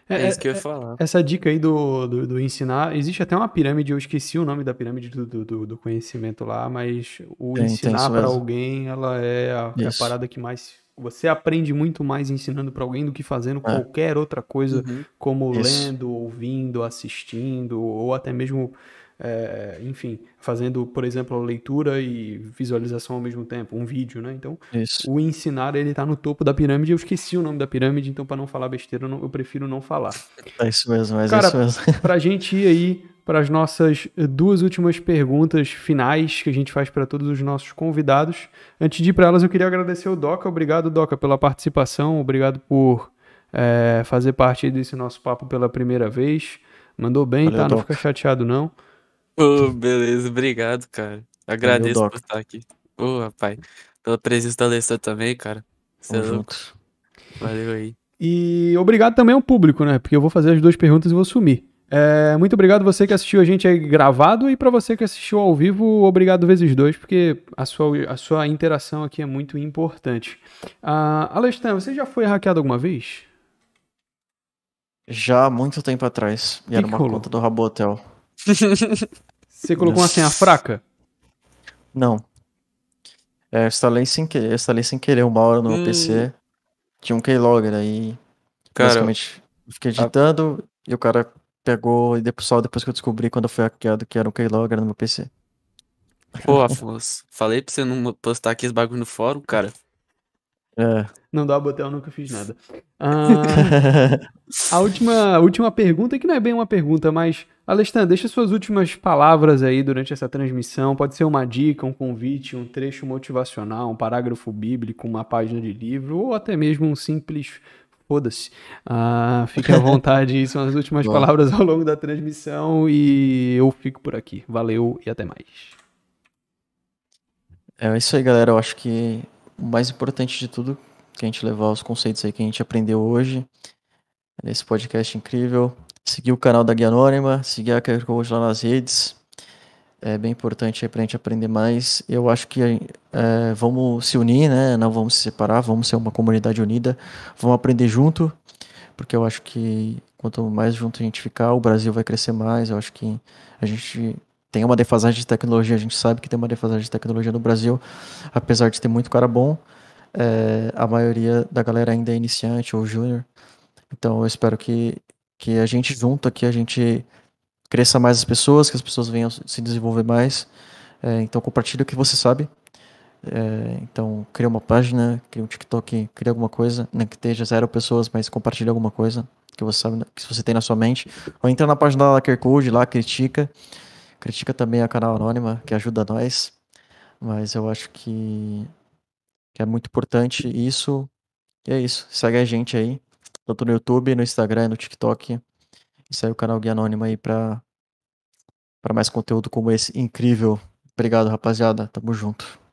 É isso que eu ia falar. Essa dica aí do, do, do ensinar, existe até uma pirâmide, eu esqueci o nome da pirâmide do, do, do- conhecimento lá, mas o Tem, ensinar para alguém, ela é a, é a parada que mais. Você aprende muito mais ensinando para alguém do que fazendo qualquer outra coisa, Uhum. como É. Isso. lendo, ouvindo, assistindo, ou até mesmo, é, enfim, fazendo, por exemplo, a leitura e visualização ao mesmo tempo, um vídeo, né? Então, Isso. o ensinar, ele tá no topo da pirâmide. Eu esqueci o nome da pirâmide, então para não falar besteira, eu, não- eu prefiro não falar. [laughs] É isso mesmo, mas Cara, é isso mesmo. [laughs] Pra gente ir aí para as nossas duas últimas perguntas finais que a gente faz para todos os nossos convidados. Antes de ir para elas, eu queria agradecer o Doca. Obrigado, Doca, pela participação. Obrigado por é, fazer parte desse nosso papo pela primeira vez. Mandou bem, Valeu, tá? Não fica chateado, não. Ô, beleza, obrigado, cara. Agradeço por Doc. estar aqui. Ô, rapaz, pela presença da Alessandra também, cara. Cê é louco. Valeu aí. E obrigado também ao público, né? Porque eu vou fazer as duas perguntas e vou sumir. É, muito obrigado você que assistiu a gente aí gravado e para você que assistiu ao vivo, obrigado vezes dois, porque a sua, a sua interação aqui é muito importante. Ah, Alestan, você já foi hackeado alguma vez? Já há muito tempo atrás. E Que era que uma rolou? conta do Rabotel. Você colocou uma senha fraca? Não. É, eu instalei sem querer, eu instalei sem querer uma hora no meu Hum. PC. Tinha um keylogger aí. Cara, basicamente, Fiquei editando e o cara pegou, e depois, só depois que eu descobri quando eu fui hackeado que era um keylogger no meu PC. Pô, [laughs] Afonso, falei pra você não postar aqui esse bagulho no fórum, cara. É. Não dá botar, eu nunca fiz nada. [laughs] Ah, a última, a última pergunta, que não é bem uma pergunta, mas, Alexandre, deixa suas últimas palavras aí durante essa transmissão. Pode ser uma dica, um convite, um trecho motivacional, um parágrafo bíblico, uma página de livro, ou até mesmo um simples foda-se. Ah, fique à vontade, são as últimas [laughs] palavras ao longo da transmissão e eu fico por aqui. Valeu e até mais. É isso aí, galera. Eu acho que o mais importante de tudo que a gente levar os conceitos aí que a gente aprendeu hoje nesse podcast incrível. Seguir o canal da Guia Anônima, seguir a QR Code lá nas redes. É bem importante aí pra gente aprender mais. Eu acho que é, vamos se unir, né? Não vamos se separar, vamos ser uma comunidade unida. Vamos aprender junto, porque eu acho que quanto mais junto a gente ficar, o Brasil vai crescer mais. Eu acho que a gente tem uma defasagem de tecnologia, a gente sabe que tem uma defasagem de tecnologia no Brasil, apesar de ter muito cara bom, é, a maioria da galera ainda é iniciante ou júnior. Então eu espero que, que a gente junto aqui, a gente cresça mais as pessoas, que as pessoas venham se desenvolver mais. É, então compartilhe o que você sabe. É, então cria uma página, cria um TikTok, cria alguma coisa, nem que esteja zero pessoas, mas compartilhe alguma coisa que você sabe, que você tem na sua mente. Ou entra na página da QR Code lá, critica. Critica também a canal Anônima, que ajuda nós. Mas eu acho que, que é muito importante isso. E é isso. Segue a gente aí. Tanto no YouTube, no Instagram, no TikTok. E segue o canal Guia Anônima aí pra mais conteúdo como esse incrível. Obrigado, rapaziada. Tamo junto.